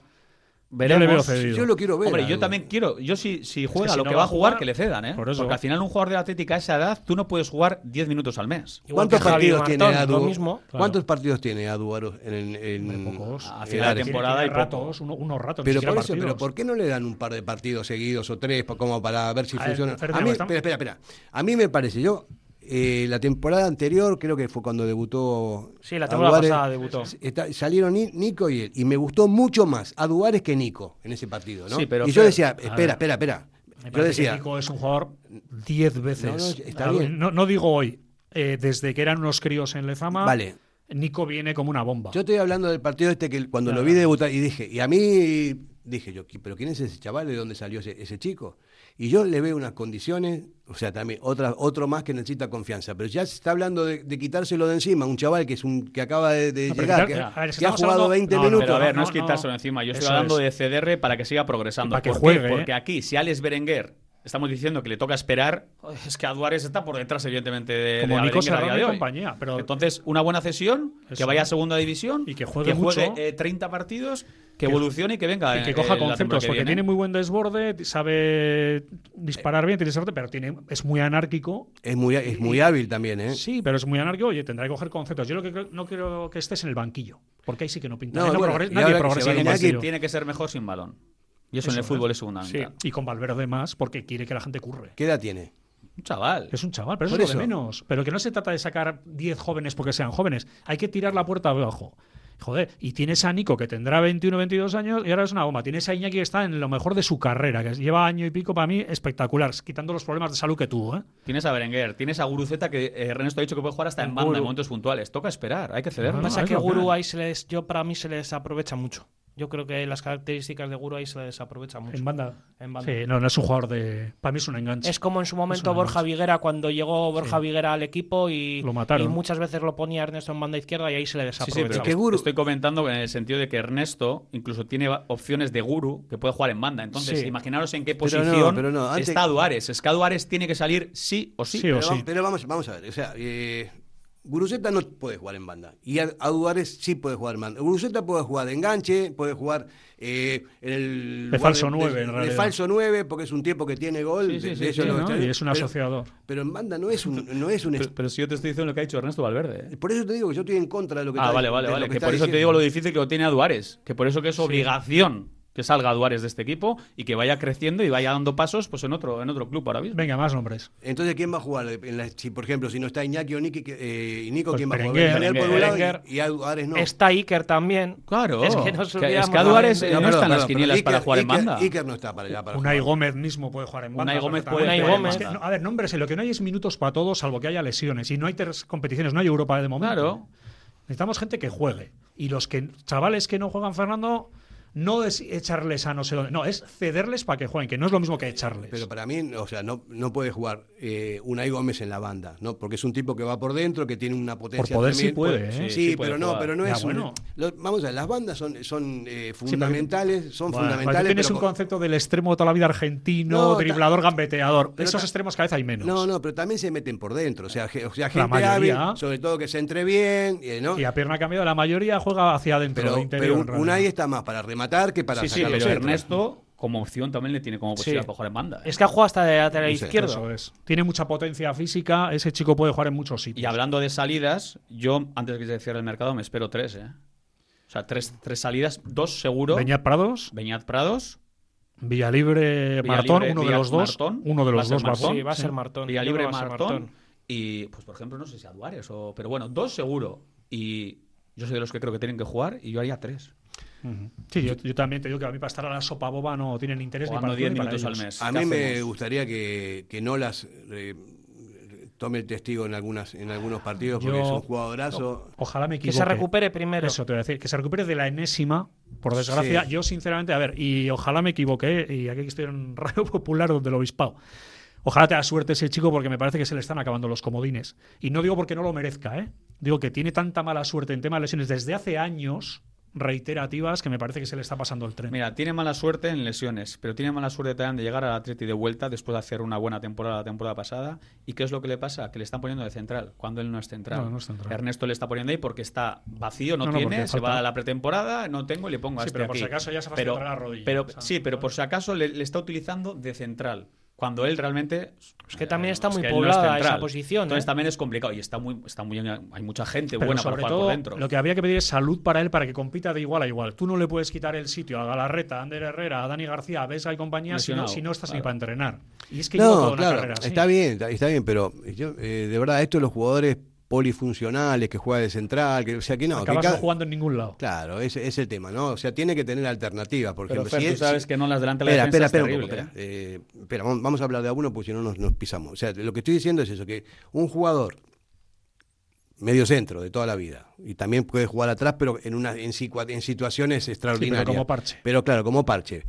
Yo le veo veremos. cedido. Yo lo quiero ver. Hombre, yo también quiero. Yo si, si juega si lo no que va a jugar, jugar, que le cedan, ¿eh? por eso. Porque al final un jugador de Atlética a esa edad, tú no puedes jugar 10 minutos al mes. ¿Cuántos que partidos Martón, tiene Adu? Mismo. ¿Cuántos partidos tiene Adu en, en, en- pocos. A en final de Ares? temporada y ratos, uno- unos ratos. Pero por eso, pero. ¿por qué no le dan un par de partidos seguidos o tres como para ver si A ver, funciona? Fernando, A mí, espera, espera, espera. A mí me parece, yo eh, la temporada anterior creo que fue cuando debutó. Sí, la temporada Aduares, pasada debutó. está- salieron Ni- Nico y él y me gustó mucho más a Duárez que Nico en ese partido, ¿no? Sí, pero y yo decía, espera, ver. espera, espera. Me Yo parece que decía, Nico es un jugador 10 veces. No, no, está bien. No, no digo hoy, eh, desde que eran unos críos en Lezama, vale, Nico viene como una bomba. Yo estoy hablando del partido este que cuando Claro. lo vi debutar y dije, y a mí dije yo, "¿Qui- pero ¿quién es ese chaval? ¿De dónde salió ese, ese chico? Y yo le veo unas condiciones, o sea, también otra, otro más que necesita confianza, pero ya se está hablando de, de quitárselo de encima, un chaval que es un que acaba de, de No, pero llegar, quitar- que, ver, que ha jugado hablando- 20 No, no, minutos. Pero a ver, no, No, es no, quitárselo encima. Yo estoy hablando es. de CDR para que siga progresando. Para que juegue, ¿eh? Porque aquí, si Alex Berenguer estamos diciendo que le toca esperar, es que a Duárez está por detrás, evidentemente, de, como de Nico Serrano y compañía. Pero Entonces, una buena cesión, que vaya a segunda división, Y que juegue mucho. eh, 30 partidos, que evolucione y que venga. y que eh, coja conceptos, que porque tiene muy buen desborde, sabe disparar bien, tiene suerte, pero tiene, es muy anárquico. Es muy, es muy hábil también, ¿eh? Sí, pero es muy anárquico. Oye, tendrá que coger conceptos. Yo lo que creo- no quiero que estés en el banquillo, porque ahí sí que no pinta. No, no bueno, progres- y nadie que progresa. Tiene que ser mejor sin balón. Y eso, en el Eso fútbol es. es fundamental. Sí, y con Valverde más, porque quiere que la gente curre. ¿Qué edad tiene? Un chaval. Es un chaval, pero eso es lo de menos. Pero que no se trata de sacar 10 jóvenes porque sean jóvenes. Hay que tirar la puerta abajo. Joder, y tienes a Nico que tendrá 21 22 años y ahora es una bomba. Tienes a Iñaki que está en lo mejor de su carrera, que lleva año y pico para mí espectacular, quitando los problemas de salud que tuvo. ¿eh? Tienes a Berenguer, tienes a Guruceta que eh, Ernesto ha dicho que puede jugar hasta en banda Guru. en momentos puntuales. Toca esperar, hay que ceder. No, Lo que no, pasa es que Guru ahí se les, yo para mí se les aprovecha mucho. Yo creo que las características de Guru ahí se les aprovecha mucho. En banda. En banda. Sí, no, no es un jugador de. Para mí es un enganche. Es como en su momento Borja. Viguera cuando llegó Borja Viguera al equipo y, Lo mataron. y muchas veces lo ponía Ernesto en banda izquierda y ahí se le Sí, sí, desaprovecha. pero Guru- estoy comentando en el sentido de que Ernesto incluso tiene opciones de guru que puede jugar en banda. Entonces, Sí. imaginaros en qué Pero no, posición pero no, antes- está Duárez. Es que Duárez tiene que salir sí o sí. Sí o Pero, sí. va- pero vamos, vamos a ver, o sea, eh, Guruceta no puede jugar en banda. Y a, a Duárez sí puede jugar en banda. Guruceta puede jugar de enganche, puede jugar eh, en el. lugar falso nueve, en de, realidad. falso 9, porque es un tipo que tiene gol. Sí, sí, de- sí, de eso sí, lo ¿no? Y es un pero- asociador. Pero en banda no es un. No es un Pero, pero si yo te estoy diciendo lo que ha dicho Ernesto Valverde. ¿eh? por eso te digo que yo estoy en contra de lo que Ah, está- vale, vale, de vale. que por eso te diciendo. digo lo difícil que lo tiene a Duárez. Que por eso que es obligación que salga Duárez de este equipo y que vaya creciendo y vaya dando pasos pues en otro, en otro club ahora mismo. Venga, más nombres. Entonces, ¿quién va a jugar? En la- si, por ejemplo, si no está Iñaki o Niki, eh, y Nico, Pues ¿quién va a jugar? Berenguer. Por un lado Berenguer. y, y a Duárez no. Está Iker también. Claro. Es que nos que, olvidamos es que a Duárez eh, no perdón, están las quinielas Iker- para jugar en banda. Iker no está para allá. Para Unai jugar. Gómez mismo puede jugar en banda. Unai Gómez puede Unai jugar en Gómez. Es que, banda. no, a ver, nombres, en lo que no hay es minutos para todos, salvo que haya lesiones. Y no hay tres competiciones, no hay Europa de momento. Claro. Necesitamos gente que juegue. Y los que chavales que no juegan, Fernando, no es echarles a no sé dónde. No, es cederles para que jueguen, que no es lo mismo que echarles. Pero para mí, o sea, no, no puede jugar eh, Unai Gómez en la banda, ¿no? Porque es un tipo que va por dentro, que tiene una potencia. poder sí también. puede, Sí, ¿eh? Sí, sí pero puede no, jugar. pero no Ya, es. un- bueno. lo- vamos a ver, las bandas son, son eh, pero- fundamentales, son Bueno, fundamentales. tienes pero un con- concepto del extremo de toda la vida argentino, No, ta- driblador, gambeteador. pero Esos extremos cada vez hay menos. No, no, pero también se meten por dentro. O sea, o sea gente mayoría. hábil, sobre todo que se entre bien, eh, ¿no? Y a pierna cambiada, la mayoría juega hacia adentro, pero de interior. pero. Unai está más para rematar que para Sí, sí, pero. Ernesto, como opción, también le tiene como posibilidad Sí. para jugar en banda. ¿eh? Es que ha jugado hasta de lateral sé, izquierdo. Eso es. Tiene mucha potencia física. Ese chico puede jugar en muchos sitios. Y hablando de salidas, yo, antes de que se cierre el mercado, me espero tres, ¿eh? O sea, tres, tres salidas, dos seguro. Beñat Prados, Beñat Prados, Villalibre, Martón, Villalibre, uno de Villa- los dos. Martón. Uno de los dos va a Martón. Sí, va a Sí. ser Martón. Villalibre, Martón. Y, pues, por ejemplo, no sé si a Duárez o... Pero bueno, dos seguro. Y yo soy de los que creo que tienen que jugar y yo haría tres. Sí, yo, yo también te digo que a mí para estar a la sopa boba no tienen interés ni para 10 ni para al mes. A ¿Qué mí me gustaría que, que Nolas eh, tome el testigo en algunas en algunos partidos porque Yo- es un jugadorazo. Ojalá me Que equivoque. se recupere primero. Eso te voy a decir, que se recupere de la enésima, por desgracia. Sí. Yo, sinceramente, a ver, y ojalá me equivoque, ¿eh? y aquí estoy en *laughs* Radio Popular donde lo obispado. Ojalá tenga suerte ese chico porque me parece que se le están acabando los comodines. Y no digo porque no lo merezca, ¿eh? Digo que tiene tanta mala suerte en tema de lesiones desde hace años reiterativas que me parece que se le está pasando el tren. Mira, tiene mala suerte en lesiones, pero tiene mala suerte también de llegar al Atleti de vuelta después de hacer una buena temporada la temporada pasada. ¿Y qué es lo que le pasa? Que le están poniendo de central, cuando él no es central. No, no es central. Ernesto le está poniendo ahí porque está vacío, no, tiene, se falta- va a la pretemporada, no tengo y le pongo a Sí, este pero por aquí. si acaso ya se va a la rodilla, pero- o sea, sí, pero por si acaso le, le está utilizando de central. Cuando él realmente. Es que también está muy que no es poblada central. esa posición, Entonces ¿eh? también es complicado. Y está muy, está muy hay mucha gente Pero buena para sobre jugar todo, por dentro. lo que habría que pedir es salud para él para que compita de igual a igual. Tú no le puedes quitar el sitio a Galarreta, a Ander Herrera, a Dani García, a Vesga y compañía si no, si no estás ni claro. para entrenar. Y es que lleva toda No, una claro, carrera está bien, está, está bien, pero yo, eh, de verdad, esto de los jugadores polifuncionales que juega de central, que, o sea que no, que Acabas cada- no jugando en ningún lado. Claro, ese es el tema, ¿no? O sea, tiene que tener alternativas, por Pero ejemplo. Fer, si tú es- sabes si- que no las delante de la Espera, defensa espera, es espera espera. Eh, espera, vamos, a hablar de a uno, porque si no nos, nos pisamos. O sea, lo que estoy diciendo es eso, que un jugador medio centro de toda la vida, y también puede jugar atrás, pero en, una, en, en situaciones extraordinarias. como parche. Pero claro, como parche.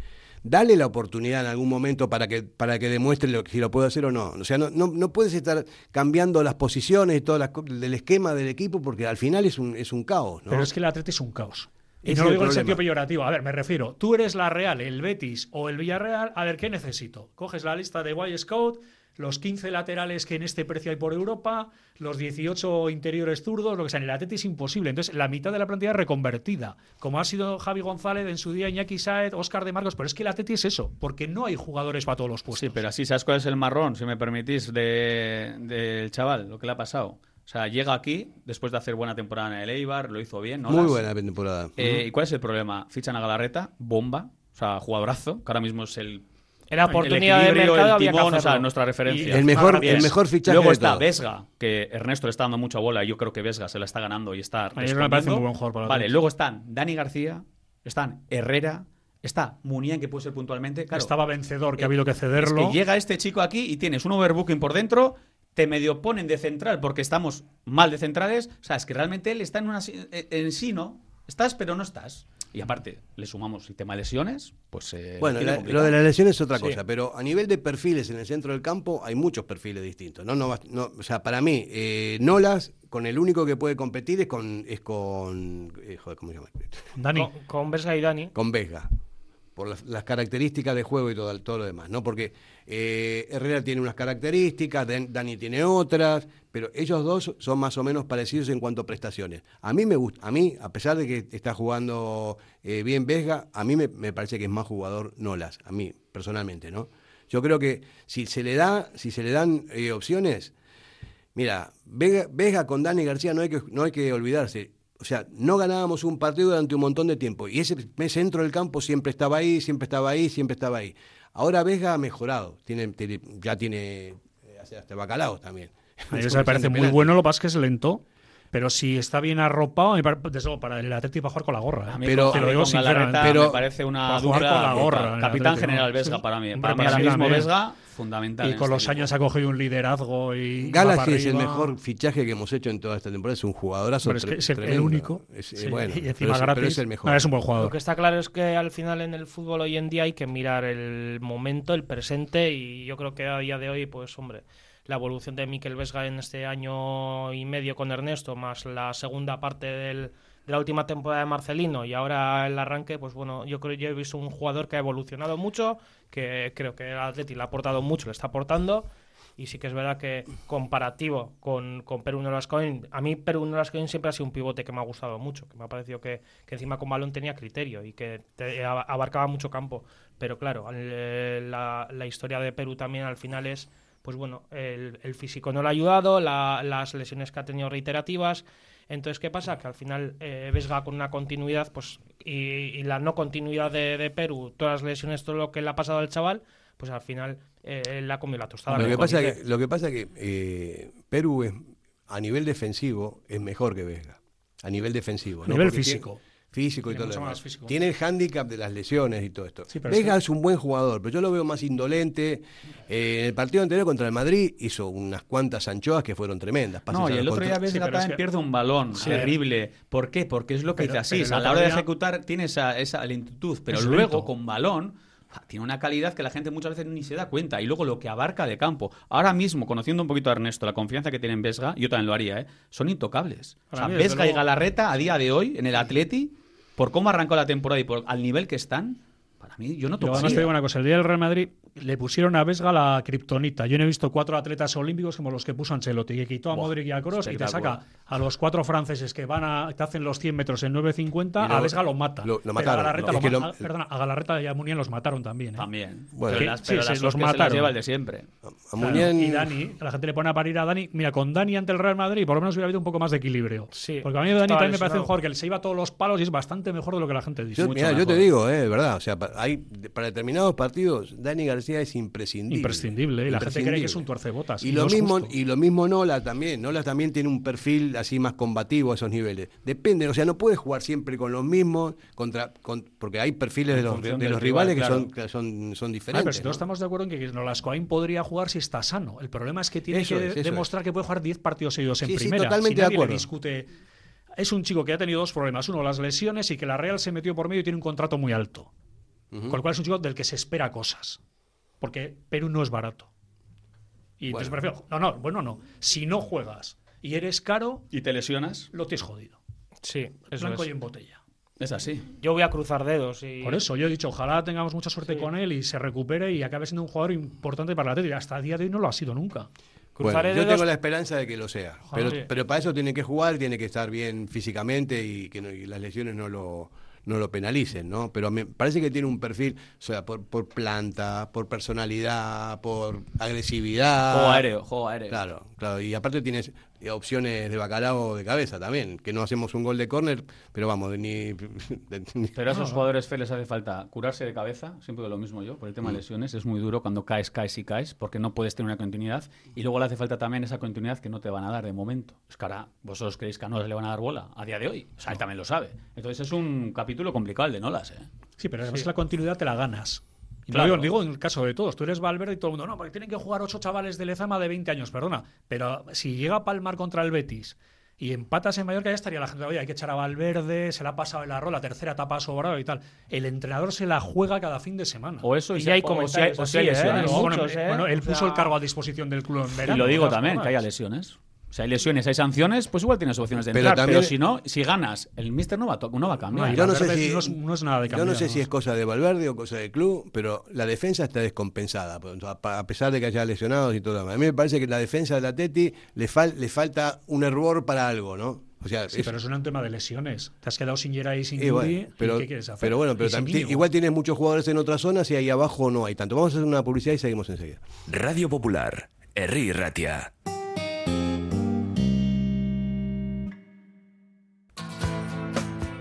Dale la oportunidad en algún momento para que, para que demuestre lo, si lo puede hacer o no. O sea, no, no, no puedes estar cambiando las posiciones y todas las co- del esquema del equipo porque al final es un, es un caos. ¿no? Pero es que el Atleti es un caos. Y no lo digo en sentido peyorativo. A ver, me refiero. Tú eres la Real, el Betis o el Villarreal. A ver, ¿qué necesito? Coges la lista de Y Scout, los 15 laterales que en este precio hay por Europa, los 18 interiores zurdos, lo que sea. En el Atleti es imposible. Entonces, la mitad de la plantilla es reconvertida. Como ha sido Javi González en su día, Iñaki Saez, Óscar de Marcos. Pero es que el Atleti es eso, porque no hay jugadores para todos los puestos. Sí, pero así, ¿sabes cuál es el marrón, si me permitís, de- del chaval? Lo que le ha pasado. O sea, llega aquí, después de hacer buena temporada en el Eibar, lo hizo bien, ¿no? Muy buena temporada. Eh, ¿Y cuál es el problema? Fichan a Galarreta, bomba, o sea, jugadorazo, que ahora mismo es el Era El oportunidad de mercado, el había que timón, o sea, hacerlo. nuestra referencia. El mejor, Bien. el mejor fichaje Luego de está. Vesga, que Ernesto le está dando mucha bola y yo creo que Vesga se la está ganando y está A mí me parece respondiendo. muy buen jugador para el Vale, luego están Dani García, están Herrera, está Munián, que puede ser puntualmente. Claro, Estaba vencedor, que ha Eh, habido que es cederlo. que llega este chico aquí y tienes un overbooking por dentro, te medio ponen de central porque estamos mal de centrales. O sea, es que realmente él está en una eh, en sí, ¿no? Estás, pero no estás. Y aparte, le sumamos el tema de lesiones, pues. eh, Bueno, la- lo de la lesión es otra Sí. cosa, pero a nivel de perfiles en el centro del campo hay muchos perfiles distintos. No, no, o sea, para mí, eh, Nolas, con el único que puede competir es con, es con, eh, joder, ¿cómo se llama? Dani. Con, con Vesga y Dani. Con Vesga, por las, las características de juego y todo, todo lo demás, ¿no? Porque eh, Herrera tiene unas características, Dan- Dani tiene otras, pero ellos dos son más o menos parecidos en cuanto a prestaciones. A mí me gusta, a mí, a pesar de que está jugando eh, bien Vesga, a mí me, parece que es más jugador Nolas, a mí, personalmente, ¿no? Yo creo que si se le da, si se le dan eh, opciones, Mira, Vega con Dani García no hay, que, no hay que olvidarse. O sea, no ganábamos un partido durante un montón de tiempo. Y ese centro del campo siempre estaba ahí, siempre estaba ahí, siempre estaba ahí. Ahora Vega ha mejorado. Tiene, tiene- ya tiene eh, hasta bacalao también. *laughs* A mí eso me parece muy bueno, lo que pasa es que es lento. Pero si está bien arropado, desde luego, para el Atlético va a jugar con la gorra. ¿eh? A mí Pero- te lo mí digo con Galarreta sinceramente. pero- me parece una dupla con la gorra Capitán Atlético, general. Vesga Sí. para mí. Para mí para ahora mí mismo. Vesga, fundamental. Y con este los años ha cogido un liderazgo y. Galaxy es el mejor fichaje que hemos hecho en toda esta temporada. Es un jugadorazo Pero es que es el, el único. Es, eh, Sí, bueno, y pero encima es- gratis. pero es el mejor. No, es un buen Lo jugador. que está claro es que al final en el fútbol hoy en día hay que mirar el momento, el presente y yo creo que a día de hoy, pues hombre, la evolución de Miquel Vesga en este año y medio con Ernesto, más la segunda parte del- de la última temporada de Marcelino y ahora el arranque, pues bueno, yo creo yo he visto un jugador que ha evolucionado mucho, que creo que el Atleti le ha aportado mucho, le está aportando. Y sí que es verdad que comparativo con, con Perú Nolascoin, a mí Perú Nolascoin siempre ha sido un pivote que me ha gustado mucho, que me ha parecido que, que encima con balón tenía criterio y que te- ab- abarcaba mucho campo. Pero claro, eh, la, la historia de Perú también al final es, pues bueno, el, el físico no le ha ayudado, la- las lesiones que ha tenido reiterativas. Entonces, ¿qué pasa? Que al final eh, Vesga con una continuidad, pues, y, y la no continuidad de, de Perú, todas las lesiones, todo lo que le ha pasado al chaval, pues al final eh, él la comido la tostada. Lo que, pasa que, lo que pasa que eh, Perú es, a nivel defensivo es mejor que Vesga. A nivel defensivo. A ¿no? nivel Porque físico. tiene- físico y todo lo mucho demás. más físico. Tiene el hándicap de las lesiones y todo esto. Sí, pero Vesga es un buen jugador, pero yo lo veo más indolente. Eh, en el partido anterior contra el Madrid hizo unas cuantas anchoas que fueron tremendas. pases No, a y el otro contra- día ves Sí, es también que- pierde un balón Sí. terrible. ¿Por qué? Porque es lo que Pero- dice así. pero el A la hora de ejecutar tiene esa, esa lentitud, pero Es luego lento. con balón ah, tiene una calidad que la gente muchas veces ni se da cuenta. Y luego lo que abarca de campo. Ahora mismo, conociendo un poquito a Ernesto, la confianza que tiene en Vesga, yo también lo haría, ¿eh? son intocables. O Para sea, mí, desde Vesga y luego- Galarreta a día de hoy en el Atleti, por cómo arrancó la temporada y por al nivel que están, para mí yo no Yo toco además te digo una cosa, el día del Real Madrid le pusieron a Vesga la kriptonita. Yo no he visto cuatro atletas olímpicos como los que puso Ancelotti, que quitó a Buah, Modric y a Kroos y te saca a los cuatro franceses que van a te hacen los 100 metros en 9.50, Y lo- a Vesga lo mata. lo- lo mataron, A Galarreta, ¿no? lo a- perdona, a Galarreta y a Munián los mataron también. ¿eh? También. Bueno, pero que- las, sí, pero sí, las los se mataron. lleva el de siempre. A Claro, Munián- Y Dani, la gente le pone a parir a Dani. Mira, con Dani ante el Real Madrid, por lo menos hubiera habido un poco más de equilibrio. Sí, Porque a mí Dani también me parece un jugador que se iba a todos los palos y es bastante mejor de lo que la gente dice. Yo, mucho mirá, yo te digo, eh, verdad, o sea, hay, para determinados partidos, Dani García es imprescindible. Imprescindible, y la gente cree que es un tuercebotas. Y, y lo no mismo, y lo mismo Nola también. Nola también tiene un perfil así más combativo a esos niveles. Depende, o sea, no puedes jugar siempre con los mismos, contra, con- porque hay perfiles de los, de rival, rivales claro. que, son, son, son Ah, diferentes. pero si todos ¿no? estamos de acuerdo en que Nolascoain podría jugar si está sano. El problema es que tiene Eso que es, demostrar que puede jugar 10 partidos seguidos en Sí, sí, primera. totalmente si de le acuerdo. discute. Es un chico que ha tenido dos problemas. Uno, las lesiones y que la Real se metió por medio y tiene un contrato muy alto. Con lo cual es un chico del que se espera cosas. Porque Perú no es barato. Y entonces Bueno. prefiero. No, no, bueno, no. Si no juegas y eres caro, ¿Y te lesionas? lo tienes jodido. Sí, eso Blanco es. y en botella. Es así. Yo voy a cruzar dedos y... Por eso yo he dicho, ojalá tengamos mucha suerte Sí. con él y se recupere y acabe siendo un jugador importante para la Atleti. Hasta el día de hoy no lo ha sido nunca. Bueno, yo dedos- tengo la esperanza de que lo sea. Pero, Sí. pero para eso tiene que jugar, tiene que estar bien físicamente y que no- y las lesiones no lo, no lo penalicen, ¿no? Pero me parece que tiene un perfil, o sea, por, por planta, por personalidad, por agresividad. Juego aéreo, juego aéreo. Claro, claro. Y aparte tienes, opciones de bacalao de cabeza también, que no hacemos un gol de córner, pero vamos, ni... ni- Pero a esos jugadores Fe les hace falta curarse de cabeza, siempre digo lo mismo yo, por el tema de lesiones. Es muy duro cuando caes, caes y caes, porque no puedes tener una continuidad. Y luego le hace falta también esa continuidad que no te van a dar de momento. Es que ahora vosotros creéis que a Nolas le van a dar bola a día de hoy. O sea, él también lo sabe. Entonces es un capítulo complicado el de Nolas, ¿eh? Sí, pero además la continuidad te la ganas. Y no Claro. digo, digo en el caso de todos. Tú eres Valverde y todo el mundo, no, porque tienen que jugar ocho chavales de Lezama de 20 años, perdona. Pero si llega a palmar contra el Betis y empatas en Mallorca, ya estaría la gente, oye, hay que echar a Valverde, se la ha pasado el arroz, la tercera etapa ha sobrado y tal. El entrenador se la juega cada fin de semana. O eso y, Y se- hay o- o si hay- comentarios o si hay así, ¿eh? Bueno, muchos, ¿eh? bueno, él O puso sea- el cargo a disposición del club en verano. Y lo digo también, que haya lesiones. Si hay lesiones, hay sanciones, pues igual tienes opciones de Pero entrar. Pero, también- si no, si ganas, el míster no va no va a cambiar. No, Yo no sé si- no es, no es nada de Yo no cambiar, sé si es cosa de Valverde o cosa del club, pero la defensa está descompensada, pues, a pesar de que haya lesionados y todo lo demás. A mí me parece que la defensa del Atleti le, fal- le falta un hervor para algo, ¿no? O sea, Sí, es- pero es un tema de lesiones. Te has quedado sin Geray y sin y bueno, Yuri, ¿y pero, ¿qué quieres hacer? pero bueno, pero también- igual tienes muchos jugadores en otras zonas y ahí abajo no hay tanto. Vamos a hacer una publicidad y seguimos enseguida. Radio Popular, Herri Ratia.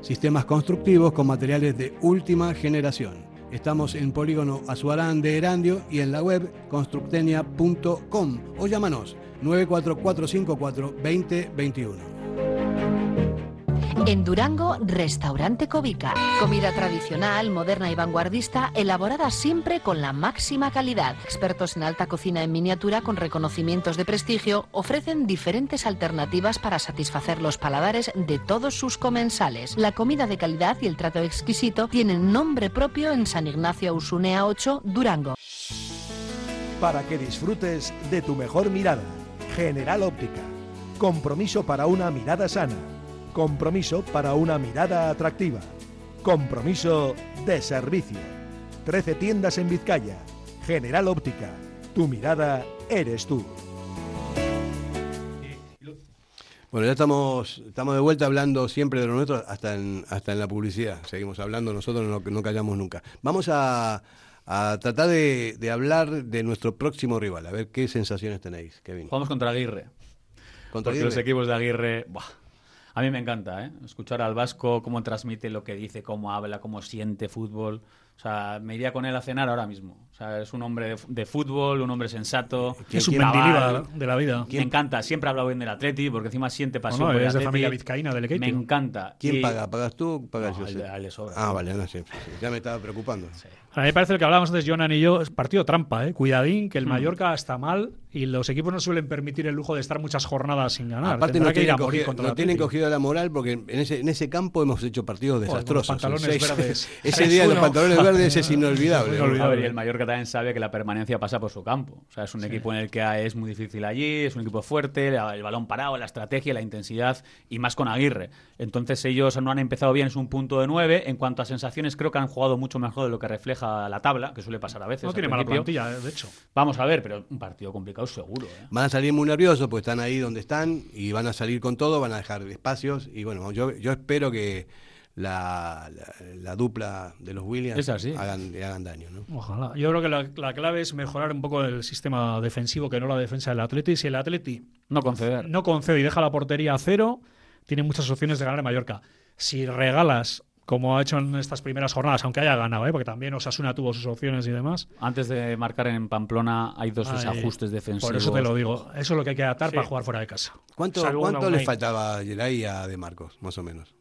sistemas constructivos con materiales de última generación. Estamos en Polígono Azuarán de Erandio y en la web constructenia.com o llámanos 94454 2021. En Durango, Restaurante Covica. Comida tradicional, moderna y vanguardista, elaborada siempre con la máxima calidad. Expertos en alta cocina en miniatura con reconocimientos de prestigio ofrecen diferentes alternativas para satisfacer los paladares de todos sus comensales. La comida de calidad y el trato exquisito tienen nombre propio en San Ignacio Usunea 8, Durango. Para que disfrutes de tu mejor mirada. General Óptica. Compromiso para una mirada sana. Compromiso para una mirada atractiva. Compromiso de servicio. 13 tiendas en Vizcaya. General Óptica. Tu mirada eres tú. Bueno, ya estamos, estamos de vuelta hablando siempre de lo nuestro, hasta en, hasta en la publicidad. Seguimos hablando, nosotros no, no callamos nunca. Vamos a, a tratar de, de hablar de nuestro próximo rival, a ver qué sensaciones tenéis, Kevin. Jugamos contra Aguirre. Contra Porque los Aguirre. equipos de Aguirre, buah, a mí me encanta, ¿eh? Escuchar al Vasco, cómo transmite lo que dice, cómo habla, cómo siente fútbol. O sea, me iría con él a cenar ahora mismo. O sea, es un hombre de, de fútbol, un hombre sensato. Es un cabal. Mendilibar de la vida. Me encanta, siempre ha hablado bien del Atleti, porque encima siente pasión No, no, por el es de familia vizcaína, del Equeito. Me encanta. ¿Quién Y- paga? ¿Pagas tú o pagas No, yo? a él- a él le sobra. Ah, vale, no sé. sí, Ya me estaba preocupando. A mí me parece lo que hablábamos antes, Jonan y yo, es partido trampa, ¿eh? Cuidadín, que el Hmm. Mallorca está mal y los equipos no suelen permitir el lujo de estar muchas jornadas sin ganar. Aparte Tendrá no que ir tienen, a morir cogido, no el tienen cogido la moral porque en ese, en ese campo hemos hecho partidos Joder, con los desastrosos. pantalones Seis- verdes. *laughs* ese día los 6-1. pantalones verdes es *laughs* inolvidable. Muy ¿no? olvidable. A ver, y el Mallorca también sabe que la permanencia pasa por su campo. O sea, es un equipo en el que es muy difícil allí, es un equipo fuerte, el balón parado, la estrategia, la intensidad y más con Aguirre. Entonces ellos no han empezado bien, es un punto de nueve. En cuanto a sensaciones, creo que han jugado mucho mejor de lo que refleja la tabla, que suele pasar a veces. No tiene mala plantilla, eh, de hecho. Vamos a ver, pero un partido complicado seguro. ¿eh? Van a salir muy nerviosos porque están ahí donde están y van a salir con todo, van a dejar espacios y bueno, yo, yo espero que la, la- la dupla de los Williams Es así. hagan, le hagan daño. ¿no? Ojalá. Yo creo que la, la clave es mejorar un poco el sistema defensivo, que no la defensa del Atleti. Si el Atleti No conceder. no concede y deja la portería a cero, tiene muchas opciones de ganar en Mallorca. Si regalas, como ha hecho en estas primeras jornadas, aunque haya ganado, ¿eh? porque también Osasuna tuvo sus opciones y demás. Antes de marcar en Pamplona hay dos Ay, ajustes defensivos. Por eso te lo digo. Eso es lo que hay que adaptar Sí. para jugar fuera de casa. ¿Cuánto, cuánto le faltaba a Geray y a De Marcos, más o menos?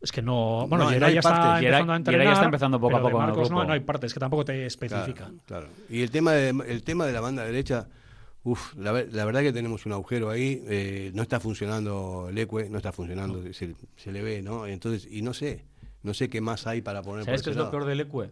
Es que no. Bueno, No, no Geray hay ya está empezando a Geray entrenar. ya está empezando poco a de poco en el Marcos no, no hay partes, que tampoco te especifica. Claro, claro. Y el tema de, el tema de la banda derecha, uf, la, la verdad que tenemos un agujero ahí, eh, no está funcionando el ECUE, no está funcionando, se, se le ve, ¿no? Entonces, y no sé, no sé qué más hay para poner ¿Sabes por qué es ese lo lado. peor del Ecue?